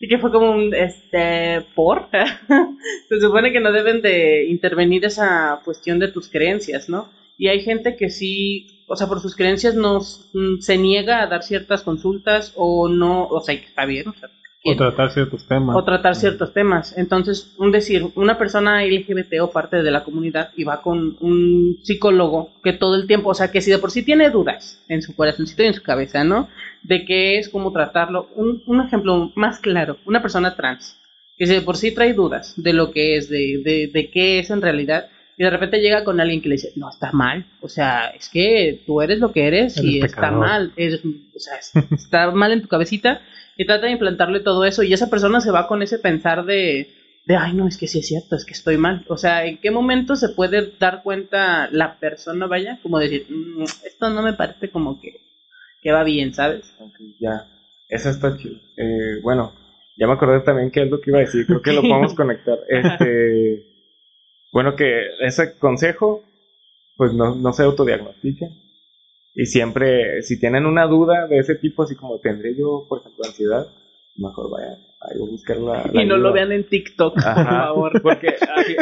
Y que fue como un, este, ¿por? <laughs> Se supone que no deben de intervenir esa cuestión de tus creencias, ¿no? Y hay gente que sí, o sea, por sus creencias no mm, se niega a dar ciertas consultas o no, o sea, está bien, o sea, O tratar ciertos temas. o tratar ciertos temas. Entonces, un decir, una persona LGBT o parte de la comunidad y va con un psicólogo que todo el tiempo, o sea, que si de por sí tiene dudas en su corazoncito y en su cabeza, ¿no? De qué es, cómo tratarlo. Un, un ejemplo más claro, una persona trans, que si de por sí trae dudas de lo que es, de, de, de qué es en realidad, y de repente llega con alguien que le dice, no, está mal, o sea, es que tú eres lo que eres y está mal, eres, o sea, es- está mal en tu cabecita y trata de implantarle todo eso y esa persona se va con ese pensar de, de, ay, no, es que sí es cierto, es que estoy mal. O sea, ¿en qué momento se puede dar cuenta la persona, vaya, como decir, "Mm, esto no me parece como que, que va bien, ¿sabes? Ya. Eso está chido. Eh, bueno, ya me acordé también qué es lo que iba a decir. Creo que lo <laughs> podemos conectar. Este, bueno, que ese consejo, pues no, no se autodiagnostiquen. Y siempre, si tienen una duda de ese tipo, así como tendré yo, por ejemplo, ansiedad, mejor vayan a buscar la, la y no lo vean en TikTok, por Ajá, favor. Porque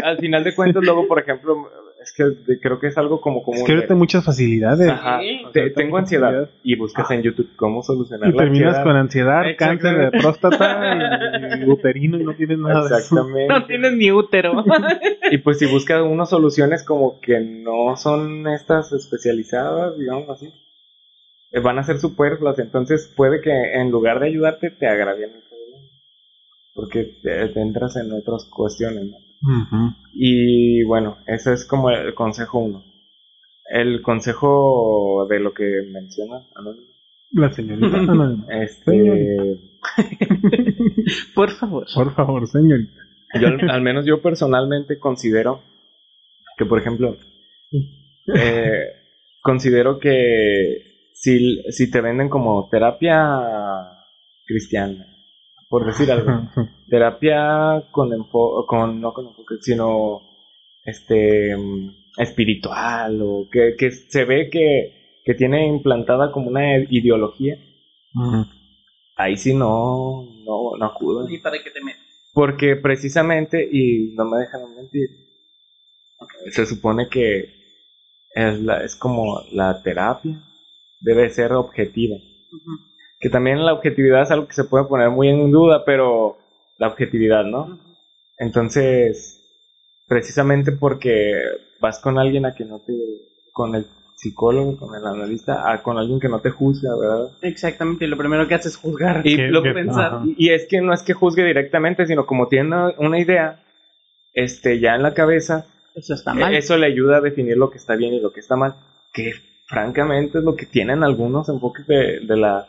al final de cuentas, luego, por ejemplo, es que de- creo que es algo como común. Es que ahorita muchas facilidades. Ajá, Sí. te- O sea, tengo ansiedad. Y buscas en YouTube cómo solucionar Y la terminas ansiedad. con ansiedad, cáncer de Exactamente. próstata y <laughs> uterino y no tienes nada de eso. Exactamente. No tienes ni útero. <laughs> Y pues si buscas unas soluciones como que no son estas especializadas, digamos así, eh, van a ser superfluas. Entonces puede que en lugar de ayudarte te agravien el problema. Porque te, te entras en otras cuestiones, ¿no? Y bueno, ese es como el consejo uno. El consejo de lo que menciona Anónimo, La señorita. <laughs> Este, <laughs> por favor. Por favor, señorita. yo al al menos yo personalmente considero que por ejemplo eh, considero que si, si te venden como terapia cristiana por decir algo. <laughs> Terapia con enfo con no con enfoque sino este espiritual o que, que se ve que, que tiene implantada como una ideología. Ahí sí no no no acudo. Para te. Porque precisamente, y no me dejan mentir, se supone que es, la, es como la terapia debe ser objetiva. Que también la objetividad es algo que se puede poner muy en duda, pero la objetividad, ¿no? Entonces, precisamente porque vas con alguien a que no te, con el psicólogo, con el analista, a con alguien que no te juzga, ¿verdad? Exactamente, y lo primero que haces es juzgar. Y lo que- pensar. ajá. Y es que no es que juzgue directamente, sino como tiene una, idea, este, ya en la cabeza, Eso está mal. eh, eso le ayuda a definir lo que está bien y lo que está mal. Que francamente es lo que tienen algunos enfoques de, de, la,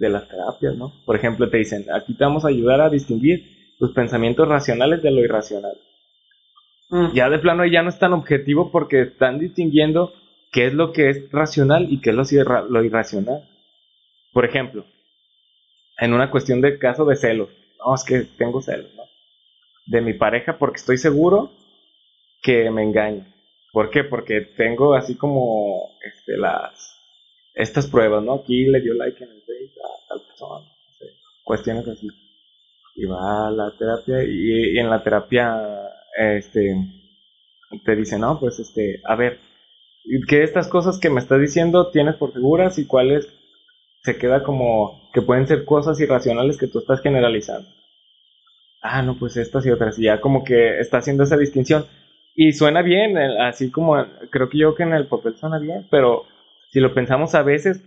de las terapias, ¿no? Por ejemplo, te dicen, aquí te vamos a ayudar a distinguir tus pensamientos racionales de lo irracional. Mm. Ya de plano ya no es tan objetivo porque están distinguiendo qué es lo que es racional y qué es lo, irra- lo irracional. Por ejemplo, en una cuestión de caso de celos. No, es que tengo celos, ¿no? De mi pareja porque estoy seguro que me engaña. ¿Por qué? Porque tengo así como este, las estas pruebas, ¿no? Aquí le dio like en el Face a tal persona, no sé, cuestiones así. Y va a la terapia y, y en la terapia este te dice, no, pues este, a ver, ¿qué de estas cosas que me estás diciendo tienes por seguras y cuáles se queda como que pueden ser cosas irracionales que tú estás generalizando? Ah, no, pues estas y otras. Y ya como que está haciendo esa distinción. Y suena bien, así como creo que yo que en el papel suena bien, pero si lo pensamos a veces,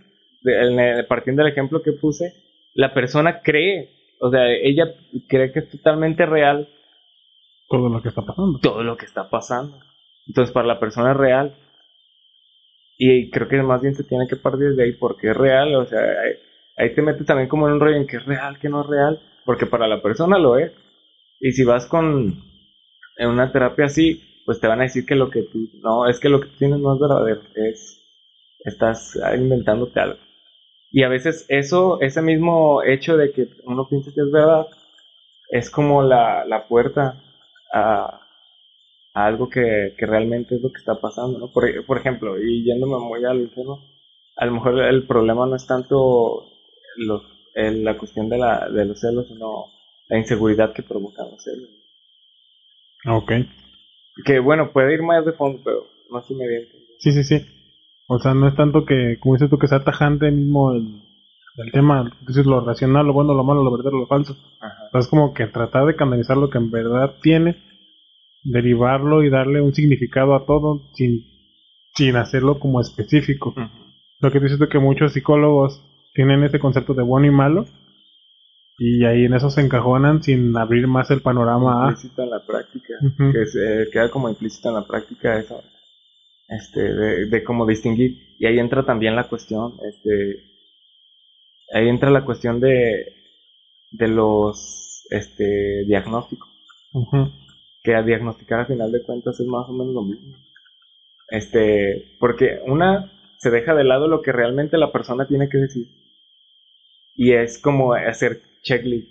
partiendo del ejemplo que puse, la persona cree, o sea, ella cree que es totalmente real Todo lo que está pasando. todo lo que está pasando. Entonces, para la persona es real. Y creo que más bien se tiene que partir de ahí porque es real. O sea, ahí, ahí te metes también como en un rollo en que es real, que no es real. Porque para la persona lo es. Y si vas con, en una terapia así, pues te van a decir que lo que tú, no, es que lo que tú tienes no es verdadero, es, estás inventándote algo. Y a veces eso, ese mismo hecho de que uno piensa que es verdad, es como la, la puerta a, a algo que, que, realmente es lo que está pasando, ¿no? Por, por ejemplo, y yéndome muy al tema, a lo mejor el problema no es tanto los, el, la cuestión de, la, de los celos, sino la inseguridad que provocan los celos. Ok. Que bueno, puede ir más de fondo, pero no sé si me bien. Sí, sí, sí. O sea, no es tanto que, como dices tú, que sea tajante mismo el, el tema, es decir, lo racional, lo bueno, lo malo, lo verdadero, lo falso. Ajá. Es como que tratar de canalizar lo que en verdad tiene, derivarlo y darle un significado a todo sin, sin hacerlo como específico. Lo que dices tú que muchos psicólogos tienen ese concepto de bueno y malo y ahí en eso se encajonan sin abrir más el panorama. Implícita en la práctica, que se queda como implícita en la práctica eso, este, de, de cómo distinguir. Y ahí entra también la cuestión, este, ahí entra la cuestión de, de los, este, diagnósticos. Que a diagnosticar a final de cuentas es más o menos lo mismo. Este, porque una se deja de lado lo que realmente la persona tiene que decir. Y es como hacer checklist.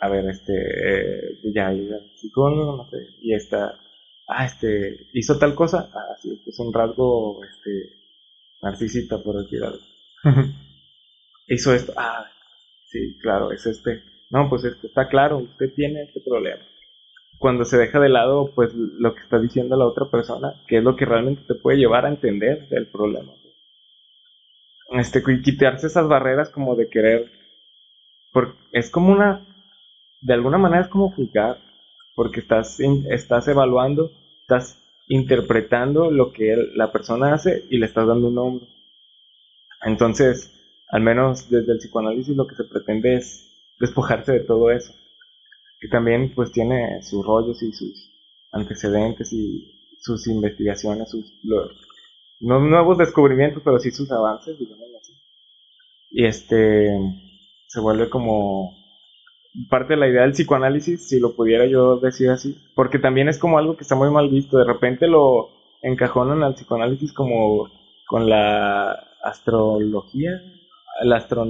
A ver, este, eh, ya, ya, psicólogo, no sé, y esta, ah, este, hizo tal cosa, ah, sí, este es un rasgo, este, narcisista, por decir algo. <laughs> Hizo esto, ah, sí, claro, es este. No, pues este, está claro, usted tiene este problema cuando se deja de lado pues lo que está diciendo la otra persona, que es lo que realmente te puede llevar a entender el problema. Este, y quitarse esas barreras como de querer, porque es como una, de alguna manera es como juzgar, porque estás, estás evaluando, estás interpretando lo que la persona hace y le estás dando un nombre. Entonces, al menos desde el psicoanálisis lo que se pretende es despojarse de todo eso que también pues tiene sus rollos y sus antecedentes y sus investigaciones, sus lo- no nuevos descubrimientos, pero sí sus avances, digámoslo así. Y este se vuelve como parte de la idea del psicoanálisis, si lo pudiera yo decir así, porque también es como algo que está muy mal visto, de repente lo encajonan al psicoanálisis como con la astrología, el astro,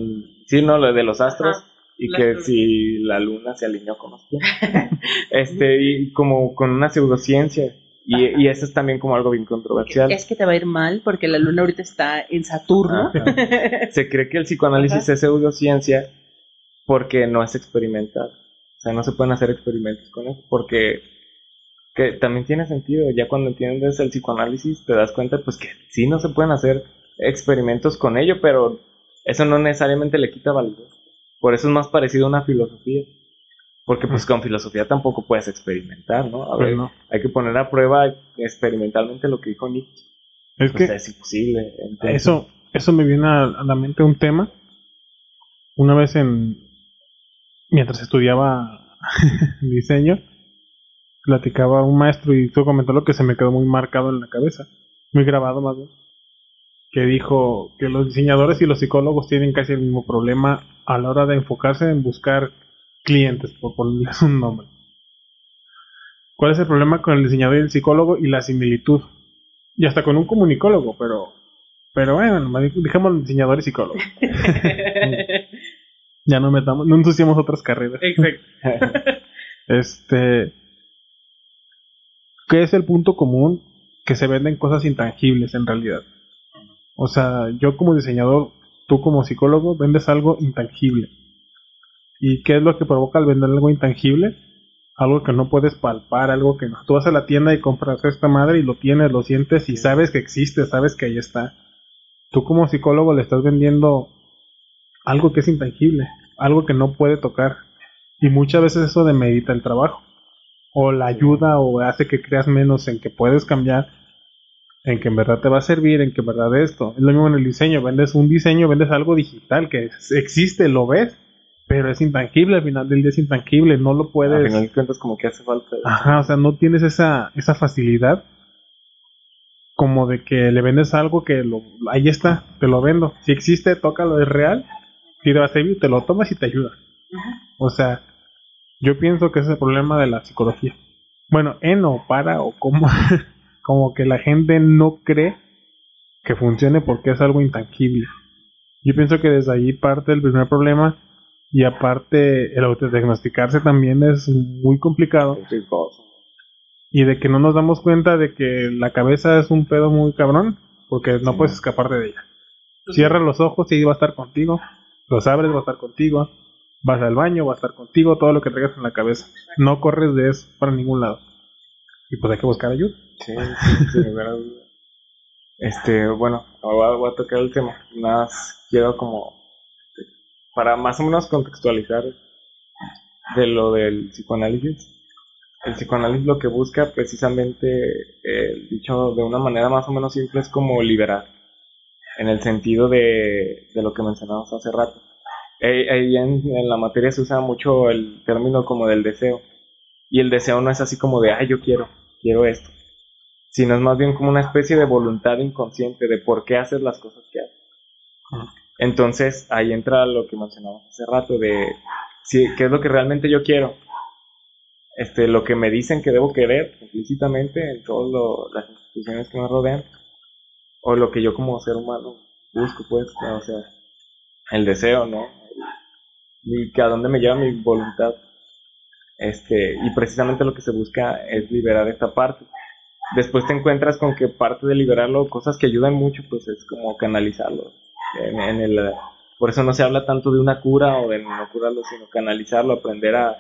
sí, no, lo de los astros, Ajá. y La que astro- si la luna se alineó con los planetas. <laughs> este, y como con una pseudociencia. Y, y eso es también como algo bien controversial. Es que te va a ir mal porque la luna ahorita está en Saturno. Ajá. Se cree que el psicoanálisis Ajá. es pseudociencia porque no es experimental. O sea, no se pueden hacer experimentos con eso. Porque que también tiene sentido. Ya cuando entiendes el psicoanálisis te das cuenta pues que sí no se pueden hacer experimentos con ello, pero eso no necesariamente le quita validez. Por eso es más parecido a una filosofía. Porque pues con filosofía tampoco puedes experimentar, ¿no? A Pues ver, no. hay que poner a prueba experimentalmente lo que dijo Nietzsche. Es Pues que es imposible. Entonces, eso, eso me viene a la mente un tema. Una vez en mientras estudiaba <laughs> diseño, platicaba un maestro y tú comentó lo que se me quedó muy marcado en la cabeza, muy grabado más bien, que dijo que los diseñadores y los psicólogos tienen casi el mismo problema a la hora de enfocarse en buscar clientes, por ponerles un nombre. ¿Cuál es el problema con el diseñador y el psicólogo y la similitud? Y hasta con un comunicólogo, pero pero bueno, dejemos diseñador y psicólogo. <laughs> Ya no metamos, no ensuciamos otras carreras. Exacto. <laughs> Este, ¿qué es el punto común? Que se venden cosas intangibles en realidad. O sea, yo como diseñador, tú como psicólogo, vendes algo intangible. ¿Y qué es lo que provoca al vender algo intangible? Algo que no puedes palpar, algo que no. Tú vas a la tienda y compras esta madre y lo tienes, lo sientes y sabes que existe, sabes que ahí está. Tú como psicólogo le estás vendiendo algo que es intangible, algo que no puede tocar. Y muchas veces eso demerita el trabajo. O la ayuda o hace que creas menos en que puedes cambiar, en que en verdad te va a servir, en que en verdad esto. Es lo mismo en el diseño. Vendes un diseño, vendes algo digital que existe, lo ves, pero es intangible. Al final del día es intangible, no lo Al puedes. final de cuentas como que hace falta. Ajá, o sea, no tienes esa, esa facilidad como de que le vendes algo que lo, ahí está, te lo vendo. Si existe, tócalo, es real, si te va a servir, te lo tomas y te ayuda. O sea, yo pienso que ese es el problema de la psicología. Bueno, en o para o como, <laughs> como que la gente no cree que funcione porque es algo intangible. Yo pienso que desde ahí parte el primer problema y aparte el autodiagnosticarse también es muy complicado Sí, y de que no nos damos cuenta de que la cabeza es un pedo muy cabrón porque no Sí. puedes escapar de ella. Cierra los ojos y va a estar contigo, los abres va a estar contigo, vas al baño va a estar contigo, todo lo que traigas en la cabeza. No corres de eso para ningún lado. Y pues hay que buscar ayuda. Sí, sí, duda. Este, bueno, ahora voy a tocar el tema. Nada más quiero como, este, para más o menos contextualizar de lo del psicoanálisis. El psicoanálisis lo que busca precisamente, eh, dicho de una manera más o menos simple, es como liberar. En el sentido de, de lo que mencionamos hace rato. Eh, ahí en, en la materia se usa mucho el término como del deseo. Y el deseo no es así como de, ay, yo quiero, quiero esto sino es más bien como una especie de voluntad inconsciente de por qué haces las cosas que haces. Entonces ahí entra lo que mencionamos hace rato de si, qué es lo que realmente yo quiero. Este, lo que me dicen que debo querer implícitamente en todas las instituciones que me rodean, o lo que yo como ser humano busco, pues, o sea, el deseo, ¿no? Y que a dónde me lleva mi voluntad. Este, y precisamente lo que se busca es liberar esta parte después te encuentras con que parte de liberarlo, cosas que ayudan mucho, pues es como canalizarlo. En, en el, por eso no se habla tanto de una cura o de no curarlo, sino canalizarlo, aprender a,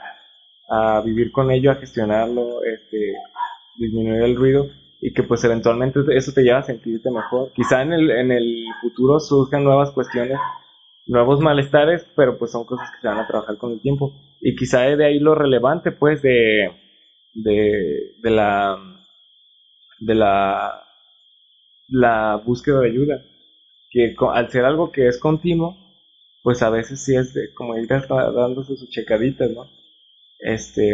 a vivir con ello, a gestionarlo, este, disminuir el ruido y que pues eventualmente eso te lleva a sentirte mejor. Quizá en el, en el futuro surjan nuevas cuestiones, nuevos malestares, pero pues son cosas que se van a trabajar con el tiempo. Y quizá de ahí lo relevante pues de, de, de la de la, la búsqueda de ayuda. Que al ser algo que es continuo, pues a veces sí es de, como ir dándose sus checaditas, ¿no? Este,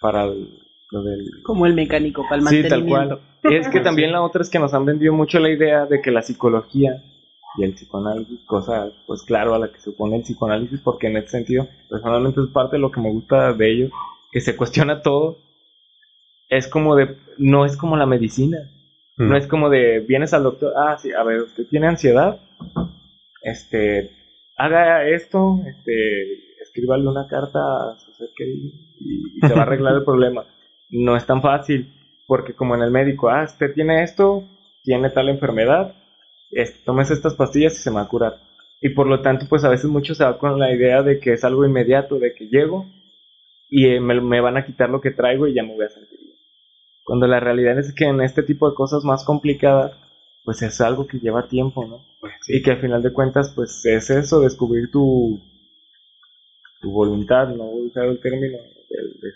para el- lo del... Como el mecánico para el Sí, tal cual. Y es que también la otra es que nos han vendido mucho la idea de que la psicología y el psicoanálisis, cosa pues claro a la que se opone el psicoanálisis, porque en ese sentido, personalmente es parte de lo que me gusta de ello, que se cuestiona todo. Es como de, no es como la medicina. Mm. No es como de, vienes al doctor, ah, sí, a ver, usted tiene ansiedad, este, haga esto, este, escríbale una carta a su ser querido y, y se va a arreglar el <laughs> problema. No es tan fácil, porque como en el médico, ah, usted tiene esto, tiene tal enfermedad, tomes estas pastillas y se me va a curar. Y por lo tanto, pues a veces mucho se va con la idea de que es algo inmediato, de que llego y eh, me, me van a quitar lo que traigo y ya me voy a sentir bien. Cuando la realidad es que en este tipo de cosas más complicadas, pues es algo que lleva tiempo, ¿no? Y que al final de cuentas, pues es eso, descubrir tu, tu voluntad, no voy a usar el término de, de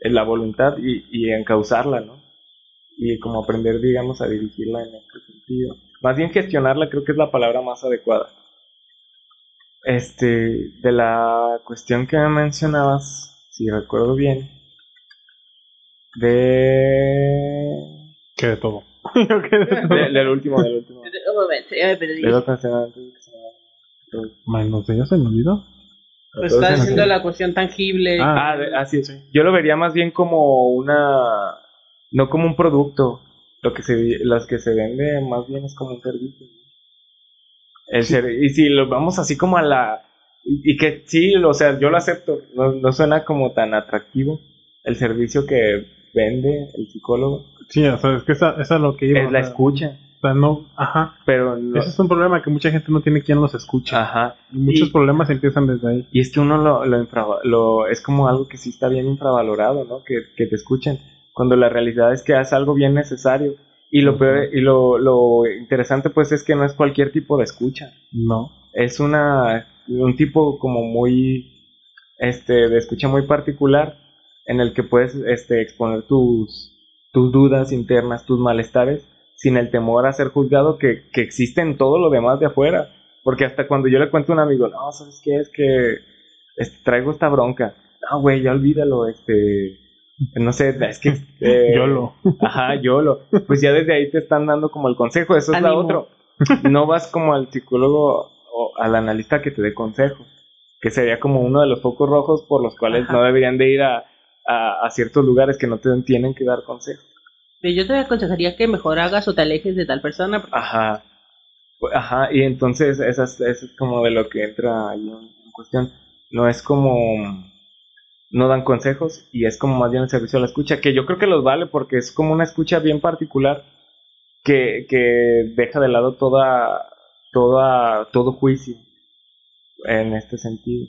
es la voluntad y, y encauzarla, ¿no? Y como aprender, digamos, a dirigirla en este sentido. Más bien gestionarla creo que es la palabra más adecuada. Este, de la cuestión que me mencionabas, si recuerdo bien, de... Que de todo. <laughs> Que de del último, del último. Un momento, ya me perdí. De lo que se me- ya se me olvidó. Pues está diciendo la cuestión tangible. Ah. Ah, de- así es. Yo lo vería más bien como una, no como un producto. Lo que se, las que se vende más bien es como un servicio. ¿no? El ser- y si lo vamos así como a la, y, y que sí, o sea, yo lo acepto. No, no suena como tan atractivo el servicio que vende el psicólogo. Sí, o sea, es que esa, esa es lo que iba. Es o la sea, escucha, O sea, no, ajá. pero no, Ese es un problema que mucha gente no tiene quien los escucha. ajá. Y muchos Y- problemas empiezan desde ahí. Y es que uno lo, lo, infra- lo- es como algo que sí está bien infravalorado, ¿no? Que, que te escuchen. Cuando la realidad es que es algo bien necesario. Y lo peor, y lo, lo interesante pues es que no es cualquier tipo de escucha. No. Es una, un tipo como muy, este, de escucha muy particular en el que puedes, este, exponer tus, tus dudas internas, tus malestares, sin el temor a ser juzgado que, que existe en todo lo demás de afuera. Porque hasta cuando yo le cuento a un amigo, no, ¿sabes qué? Es que este, traigo esta bronca. No, güey, ya olvídalo, este... No sé, es que... <laughs> eh, Yo lo. Ajá, YOLO. Pues ya desde ahí te están dando como el consejo, eso es la Ánimo. otro. No vas como al psicólogo o al analista que te dé consejos, que sería como uno de los focos rojos por los cuales Ajá. no deberían de ir a, a, a ciertos lugares que no te tienen que dar consejos. Yo te aconsejaría que mejor hagas o te alejes de tal persona. Ajá. Pues, Ajá, y entonces eso es, eso es como de lo que entra ahí en cuestión. No es como no dan consejos y es como más bien el servicio a la escucha, que yo creo que los vale porque es como una escucha bien particular que, que deja de lado toda, toda, todo juicio en este sentido.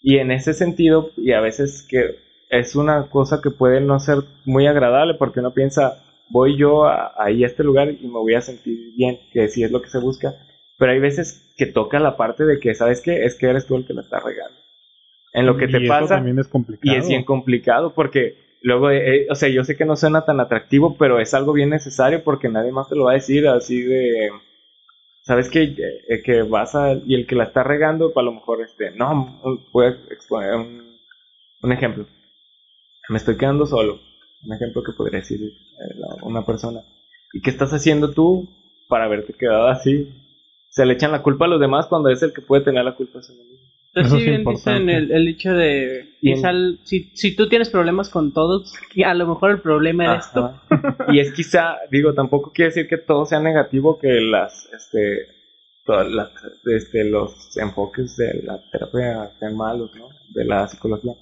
Y en ese sentido, y a veces que es una cosa que puede no ser muy agradable porque uno piensa, voy yo a- ahí a este lugar y me voy a sentir bien, que sí es lo que se busca, pero hay veces que toca la parte de que, ¿sabes qué? Es que eres tú el que la está regando. En lo que Y te eso pasa, también es complicado. y es bien complicado porque luego, eh, o sea, yo sé que no suena tan atractivo, pero es algo bien necesario porque nadie más te lo va a decir así de, sabes que que vas a y el que la está regando, pues a lo mejor este, no, voy a exponer un, un ejemplo. Me estoy quedando solo. Un ejemplo que podría decir eh, una persona. ¿Y qué estás haciendo tú para haberte quedado así? Se le echan la culpa a los demás cuando es el que puede tener la culpa. es uno mismo. Pero Eso sí es bien importante. dicen el, el hecho de... Quizá el- si, si tú tienes problemas con todos, a lo mejor el problema tú. Ajá. y es quizá, digo, tampoco quiere decir que todo sea negativo, que las, este, todas las, este, los enfoques de la terapia sean malos, ¿no? De la psicología.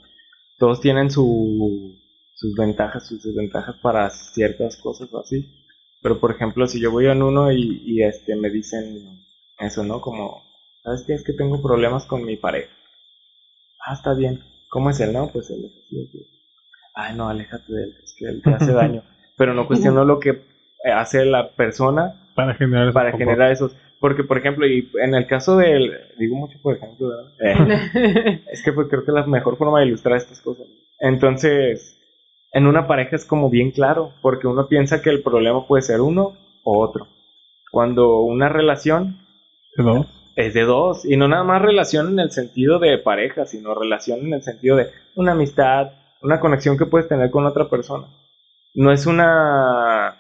Todos tienen su, sus ventajas, sus desventajas para ciertas cosas o así. Pero, por ejemplo, si yo voy en uno y, y este, me dicen eso, ¿no? Como, ¿sabes qué? Es que tengo problemas con mi pareja. Ah, está bien. ¿Cómo es él? No, pues él es así, así. Ay, no, aléjate de él, es que él te hace daño. <laughs> Pero no cuestiono lo que hace la persona Para generar esos para generar esos. Porque, por ejemplo, y en el caso del. Digo mucho, por ejemplo, ¿verdad? <laughs> Eh, es que pues creo que es la mejor forma de ilustrar estas cosas. Entonces, en una pareja es como bien claro, porque uno piensa que el problema puede ser uno o otro. Cuando una relación es de dos, y no nada más relación en el sentido de pareja, sino relación en el sentido de una amistad, una conexión que puedes tener con otra persona. No es una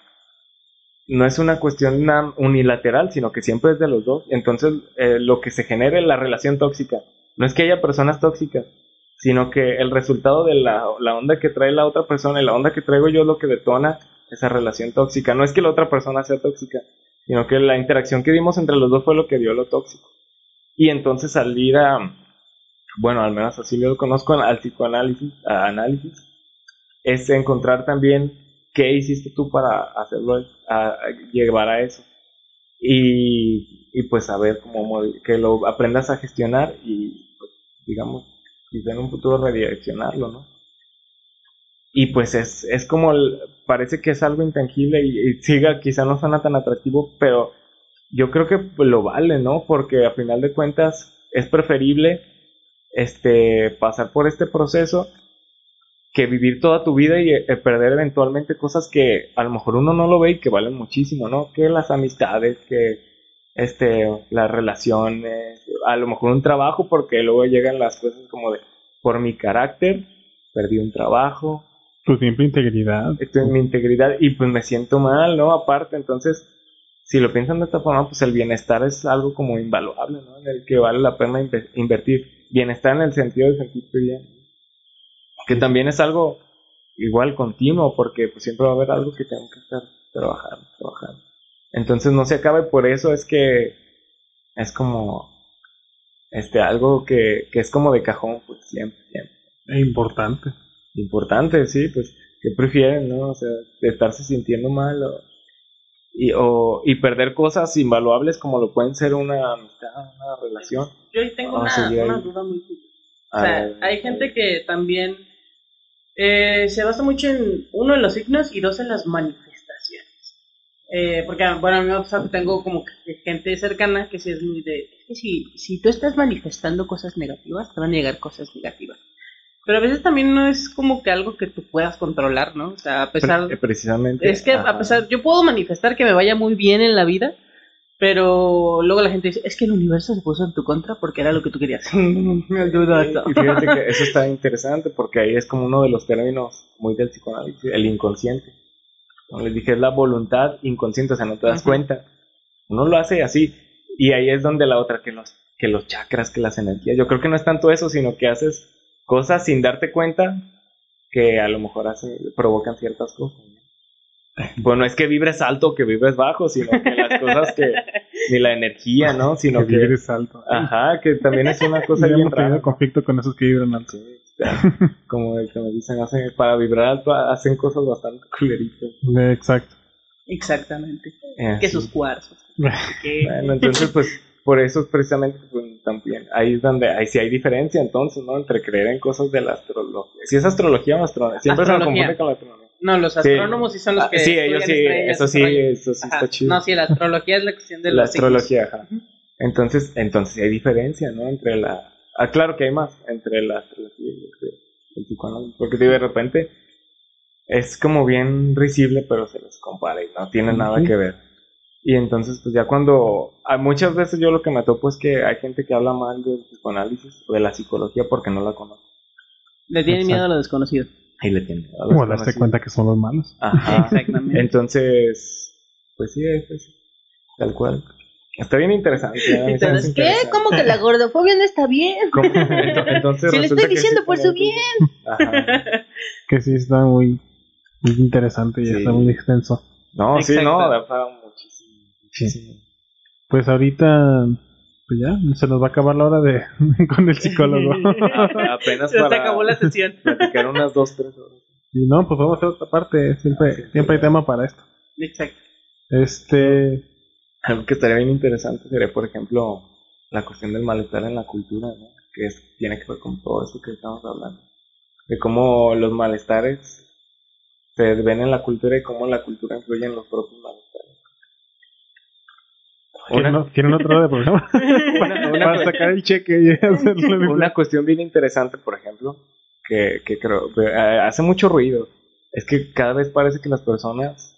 no es una cuestión unilateral, sino que siempre es de los dos. Entonces, eh, lo que se genera en la relación tóxica, no es que haya personas tóxicas, sino que el resultado de la, la onda que trae la otra persona y la onda que traigo yo es lo que detona esa relación tóxica. No es que la otra persona sea tóxica, sino que la interacción que dimos entre los dos fue lo que dio lo tóxico. Y entonces al ir a, bueno, al menos así lo conozco, al psicoanálisis, a análisis, es encontrar también qué hiciste tú para hacerlo, llevar a eso. Y, y pues saber cómo, que lo aprendas a gestionar y, pues, digamos, quizá en un futuro redireccionarlo, ¿no? Y pues es, es como, parece que es algo intangible y, siga, quizá no suena tan atractivo, pero yo creo que lo vale, ¿no? Porque a final de cuentas es preferible este pasar por este proceso que vivir toda tu vida y eh, perder eventualmente cosas que a lo mejor uno no lo ve y que valen muchísimo, ¿no? Que las amistades, que este las relaciones, a lo mejor un trabajo porque luego llegan las cosas como de por mi carácter perdí un trabajo, Tu simple integridad. esto es mi integridad y pues me siento mal, ¿no? Aparte, entonces, si lo piensan de esta forma, pues el bienestar es algo como invaluable, ¿no? En el que vale la pena inve- invertir. Bienestar en el sentido de sentirte bien. Que también es algo igual continuo, porque pues siempre va a haber algo que tengo que estar trabajando, trabajando. Entonces no se acaba y por eso es que es como este algo que, que es como de cajón, pues siempre, siempre Es importante. importante, sí, pues, ¿qué prefieren, no? O sea, de estarse sintiendo mal o, y, o, y perder cosas invaluables como lo pueden ser una amistad, una relación. Yo ahí tengo Vamos a una, una ahí. duda muy curiosa. O A sea, ver, hay gente que también eh, se basa mucho en, uno, en los signos y dos, en las manifestaciones. Eh, porque, bueno, a mí pasado que tengo como gente cercana que sí es muy de... Es que si, si tú estás manifestando cosas negativas, te van a llegar cosas negativas. Pero a veces también no es como que algo que tú puedas controlar, ¿no? O sea, a pesar... Pre- precisamente. Es que ajá. a pesar, yo puedo manifestar que me vaya muy bien en la vida, pero luego la gente dice, es que el universo se puso en tu contra porque era lo que tú querías. <laughs> Me ayuda esto. Y fíjate que eso <laughs> está interesante porque ahí es como uno de los términos muy del psicoanálisis, el inconsciente. Como les dije, es la voluntad inconsciente, o sea, no te das cuenta. Uno lo hace así. Y ahí es donde la otra, que los, que los chakras, que las energías. Yo creo que no es tanto eso, sino que haces cosas sin darte cuenta que a lo mejor hacen, provocan ciertas cosas. <laughs> ¿no? Bueno, es que vibres alto o que vibres bajo, sino que las cosas que, ni la energía, ¿no? <laughs> Sino que que, vibres alto. ajá, que también es una cosa Ya bien hemos tenido rara. conflicto con esos que vibran alto. <laughs> Como, como dicen, hacen, para vibrar alto hacen cosas bastante culeritas. Exacto. Exactamente. Eh, Que sí. sus cuarzos. <laughs> Que- Bueno, entonces, pues, por eso precisamente, pues, también, ahí es donde, ahí sí hay diferencia, entonces, ¿no? Entre creer en cosas de la astrología. Si es astrología o astronomía, siempre se me confunde con la astronomía. No, los astrónomos sí son los Ah, que. sí, ellos sí, eso sí, eso sí Ajá. está chido. No, sí, la astrología es la cuestión de la los signos. astrología, ajá. Entonces, entonces hay diferencia, ¿no? Entre la, ah, claro que hay más, entre la astrología y el, psicoanálisis, porque digo, de repente es como bien risible, pero se les compara y no tiene nada que ver. Y entonces, pues ya cuando, ah, muchas veces yo lo que me topo es que hay gente que habla mal del psicoanálisis o de la psicología porque no la conoce. Le tienen miedo a lo desconocido. Y le tiene miedo a los Como darse desconocidos. cuenta que son los malos. Ajá. Exactamente. Entonces, pues sí, pues, tal cual. Está bien interesante. Entonces, ¿qué? interesante. ¿Cómo que la gordofobia no está bien? ¿Cómo? Ento- Entonces <laughs> Si le estoy diciendo sí por su bien. Ajá. Que sí está muy, muy interesante y Sí. está muy extenso. No, sí, no, da para muchísimo. muchísimo. Pues ahorita, pues ya, se nos va a acar la hora de <laughs> con el psicólogo. <laughs> Apenas Se para acabó la sesión. platicar unas dos, tres horas. y no, pues vamos a hacer otra parte. Siempre, Ah, sí, siempre hay sí. tema para esto. Exacto. Este, Algo que estaría bien interesante sería, por ejemplo, la cuestión del malestar en la cultura, ¿no? Que es, tiene que ver con todo esto que estamos hablando. De cómo los malestares se ven en la cultura y cómo la cultura influye en los propios malestares. ¿quieren, Una- ¿quieren otro de programa? Una- <laughs> una- para sacar el cheque y hacerlo. <laughs> Una cuestión bien interesante, por ejemplo, que, que creo eh, hace mucho ruido, es que cada vez parece que las personas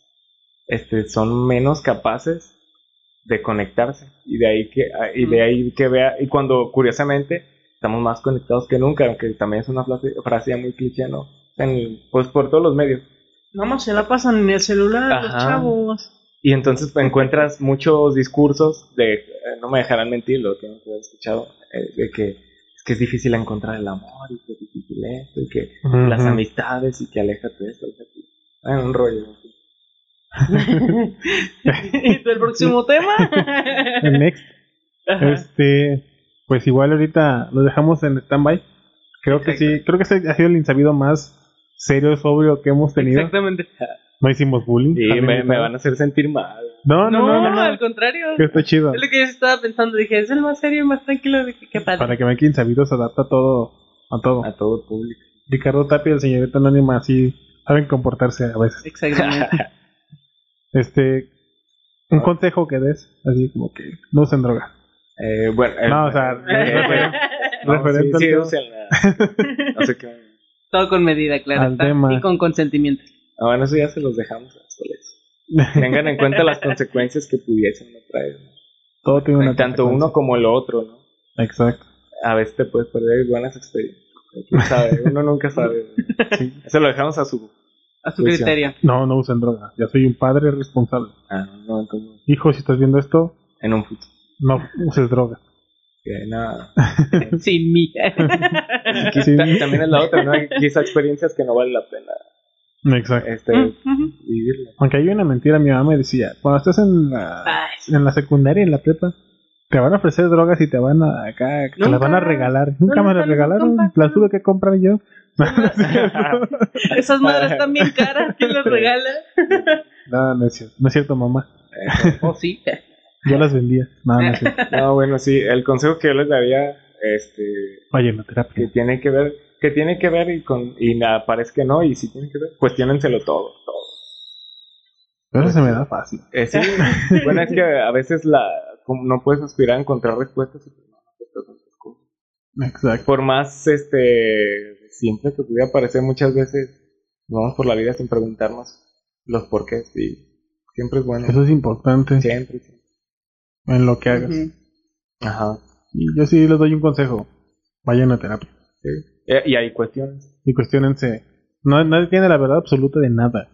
este, son menos capaces de conectarse y de ahí que ah, y de ahí que vea y cuando curiosamente estamos más conectados que nunca, aunque también es una frase, frase muy cliché, ¿no? En- pues por todos los medios. No más se la pasan en el celular los Ajá. chavos. Y entonces encuentras muchos discursos de, eh, no me dejarán mentir, lo tengo que haber escuchado, eh, de que es que es difícil encontrar el amor y que es difícil esto y que las amistades y que aléjate de esto. aléjate. Ah, un rollo. así. <laughs> ¿Y el próximo tema? <laughs> El next. Ajá. Este, pues igual ahorita lo dejamos en stand-by. Creo que sí, creo que ese ha sido el insabido más serio, sobrio que hemos tenido. Exactamente. No hicimos bullying. Y también me, me van a hacer sentir mal. No, no, no, No, no, no, al contrario. que está chido. Es lo que yo estaba pensando. Dije, es el más serio y más tranquilo. Dije, qué padre. Para que vean que insabido se adapta a todo, a todo. A todo el público. Ricardo Tapia y el señorito Anónima así saben comportarse a veces. Exactamente. <laughs> Este, un consejo que des, así como que no usen droga. Eh, bueno, eh, No, o sea, <laughs> eh, refer- no, <laughs> <laughs> referente sí. No sé qué. Todo con medida, claro. Al está. tema. Y con consentimiento. Ah, bueno, eso ya se los dejamos a ustedes. Tengan en cuenta las consecuencias que pudiesen traer. todo tiene una Tanto uno como el otro, ¿no? Exacto. A veces te puedes perder buenas experiencias. ¿Quién sabe? Uno nunca sabe. Sí. Eso lo dejamos a su. A su Juicio. criterio. No, no usen droga. Ya soy un padre responsable. Ah, no, entonces. Hijo, si estás viendo esto, En un futuro. no uses droga. Que nada. <laughs> Sin mí. Ta- también es la otra, ¿no? Hay quizá experiencias que no vale la pena Exacto. este, vivirlas. Aunque hay una mentira, mi mamá me decía, cuando estés en la, Ay, en la secundaria, en la prepa, te van a ofrecer drogas y te van a acá, te las van a regalar. Nunca No, me las regalaron, las tuve que comprar yo. <laughs> Esas madres están bien caras. ¿Quién las regala? no, no es cierto, no es cierto, mamá. ¿O sí? Yo las vendía. No, no es cierto. <laughs> No, bueno, sí, el consejo que yo les daría, este, a que terapia. tiene que ver, que tiene que ver y con, y nada, parece que no, y si tiene que ver, cuestionenselo todo, todo. Pero eso se me da fácil. Eh, sí, <laughs> bueno, es que a veces la, no puedes aspirar a encontrar respuestas y pues no, cosas. Exacto. Por más, este, simple que pudiera parecer muchas veces, vamos por la vida sin preguntarnos los porqués y siempre es bueno. Eso es importante Siempre, siempre. en lo que hagas. Ajá. Y yo sí les doy un consejo. Vayan a terapia. Sí. Eh, Y hay cuestiones. Y cuestionense. No, nadie tiene la verdad absoluta de nada.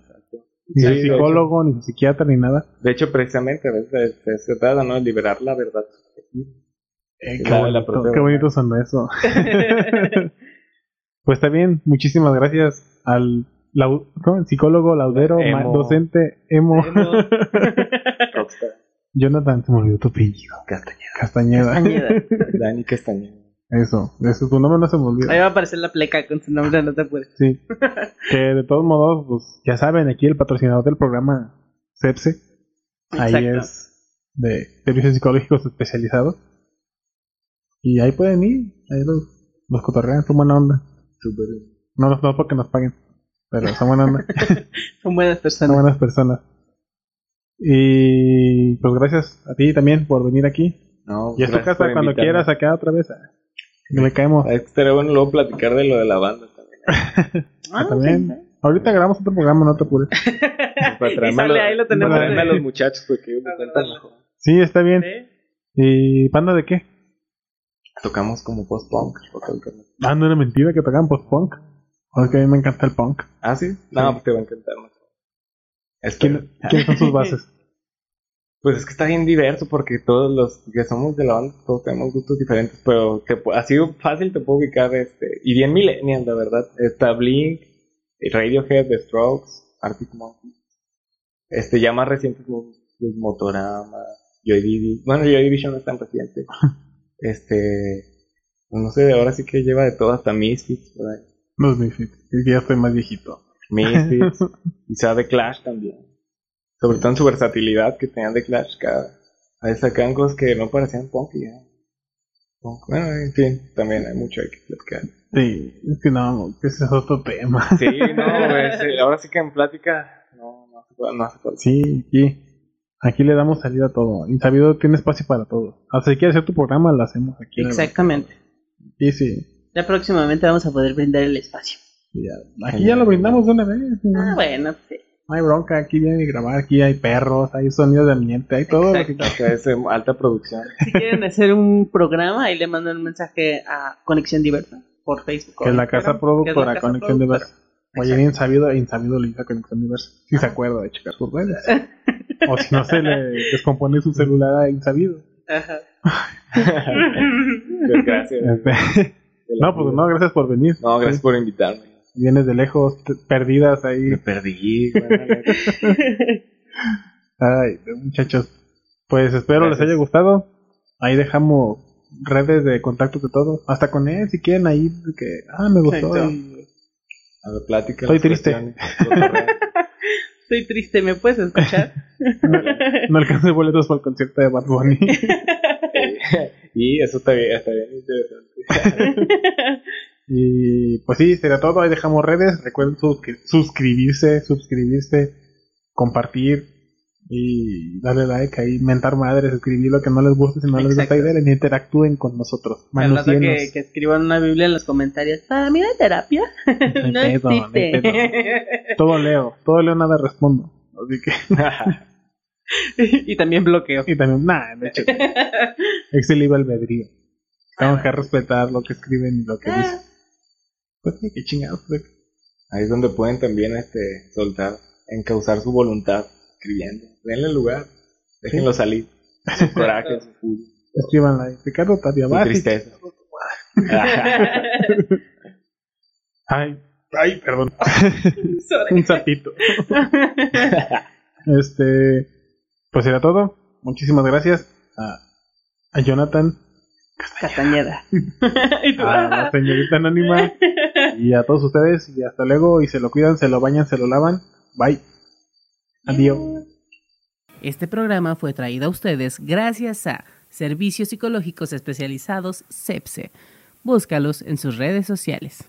Ni Sí, psicólogo, ni psiquiatra, ni nada. De hecho, precisamente a veces se, se trata, ¿no? De liberar la verdad. Eh, qué, la- la bonito, propia qué verdad. bonito sonó eso. <laughs> Pues está bien, muchísimas gracias al psicólogo, laudero, Emo. ma- docente, emo, <laughs> Rockstar. Jonathan, se me olvidó tu apellido. Castañeda. Castañeda. Castañeda. <laughs> Dani Castañeda. Eso, eso, tu nombre no se me olvida. Ahí va a aparecer la pleca con su nombre, no te puedes. Sí. <laughs> que de todos modos, pues ya saben, aquí el patrocinador del programa CEPSE, ahí es de servicios psicológicos especializados. Y ahí pueden ir, ahí los, los cotorrean, son buena onda. No, no, no porque nos paguen, pero son buena onda, <laughs> Son buenas son personas. buenas personas. Y pues gracias a ti también por venir aquí. No, Y es tu casa cuando invitarme. quieras acá otra vez. Ah, Que me caemos. Ah, Estaría bueno luego platicar de lo de la banda también. <laughs> Ah, también. sí. Ahorita grabamos otro programa, no te apures. <laughs> Para Y traerme, a sale los- ahí, lo tenemos para traerme a los muchachos porque ellos me cuentan mejor. Sí, está bien. ¿Sí? ¿Y panda de qué? Tocamos como post-punk. Ah, no era mentira que tocaban post-punk. Porque a mí me encanta el punk. ¿Ah, sí? No, pues te va a encantar. ¿Quién- ¿Quiénes son sus bases? Pues es que está bien diverso porque todos los que somos de la banda, todos tenemos gustos diferentes, pero te, pu- así fácil te puedo ubicar, este, y bien millennial, la verdad. Está Blink, Radiohead, The Strokes, Arctic Monkeys. Este, ya más recientes, los, los Motorama, Joy Division. Bueno, Joy Division no es tan reciente. <laughs> Este, pues no sé, ahora sí que lleva de todo, hasta Misfits, ahí. Los Misfits. Ya estoy más viejito. Misfits, <laughs> quizá The Clash también. Sobre todo en su versatilidad que tenían The Clash, cada a veces sacaban cosas que no parecían punk y ya. Punk. Bueno, en fin, también hay mucho hay que platicar. Sí, es que no, que ese es otro tema. Sí, no, sí, ahora sí que en plática no, no se puede, no se puede. Sí, aquí, aquí le damos salida a todo. Insabido tiene espacio para todo. Hasta si quieres hacer tu programa, lo hacemos aquí. Exactamente. Sí, sí. Ya próximamente vamos a poder brindar el espacio. Sí, ya. Aquí ya lo brindamos de una vez. ¿no? Ah, bueno, sí. No hay bronca, aquí vienen a grabar, aquí hay perros, hay sonidos de ambiente, hay todo lo que Exacto. Sea, es alta producción. Si quieren hacer un programa, ahí le mandan un mensaje a Conexión Diversa por Facebook. que es la casa productora, la casa Conexión productora. Diversa. Oye, en Insabido, Insabido le dice a Conexión Diversa. Si se acuerda de checar sus redes. o si no se le descompone su celular a Insabido. Ajá. <laughs> Pues gracias. Este, no, pues no, gracias por venir. No, gracias por invitarme. Vienes de lejos, perdidas ahí. Me perdí, güey. Ay, muchachos. Pues espero les haya gustado. Ahí dejamos redes de contacto de todo. Hasta con él, si quieren, ahí que, ah, me gustó. Exacto. y- A ver, plática. Estoy triste. Estoy triste, ¿me puedes escuchar? No alcancé boletos para el concierto de Bad Bunny. <laughs> y eso está bien, está bien interesante. <laughs> y pues sí, sería todo. Ahí dejamos redes. Recuerden suscri- suscribirse, suscribirse, compartir y darle like ahí, mentar madres, escribir lo que no les guste, si no les gusta idea, ni interactúen con nosotros. Que, que escriban una Biblia en los comentarios. Para mí la terapia <laughs> no hay existe. Todo leo, todo leo, nada respondo. Así que, <laughs> y también bloqueo. y también, nada, de hecho, libre albedrío. Tengo que respetar lo que escriben y lo que dicen. Pues sí, qué chingados. pues. Ahí es donde pueden también este, soltar, encauzar su voluntad escribiendo. Denle lugar, déjenlo salir. Su coraje, su furia, Escriban ahí. Ricardo Tapia su Básico. tristeza. <laughs> Ay, ay, perdón. Un sapito. Este, pues era todo. Muchísimas gracias a, a Jonathan, Castañeda. y tú, <laughs> a la señorita anónima y a todos ustedes. Y hasta luego. Y se lo cuidan, se lo bañan, se lo lavan. Bye. Adiós. Este programa fue traído a ustedes gracias a Servicios Psicológicos Especializados CEPSE. Búscalos en sus redes sociales.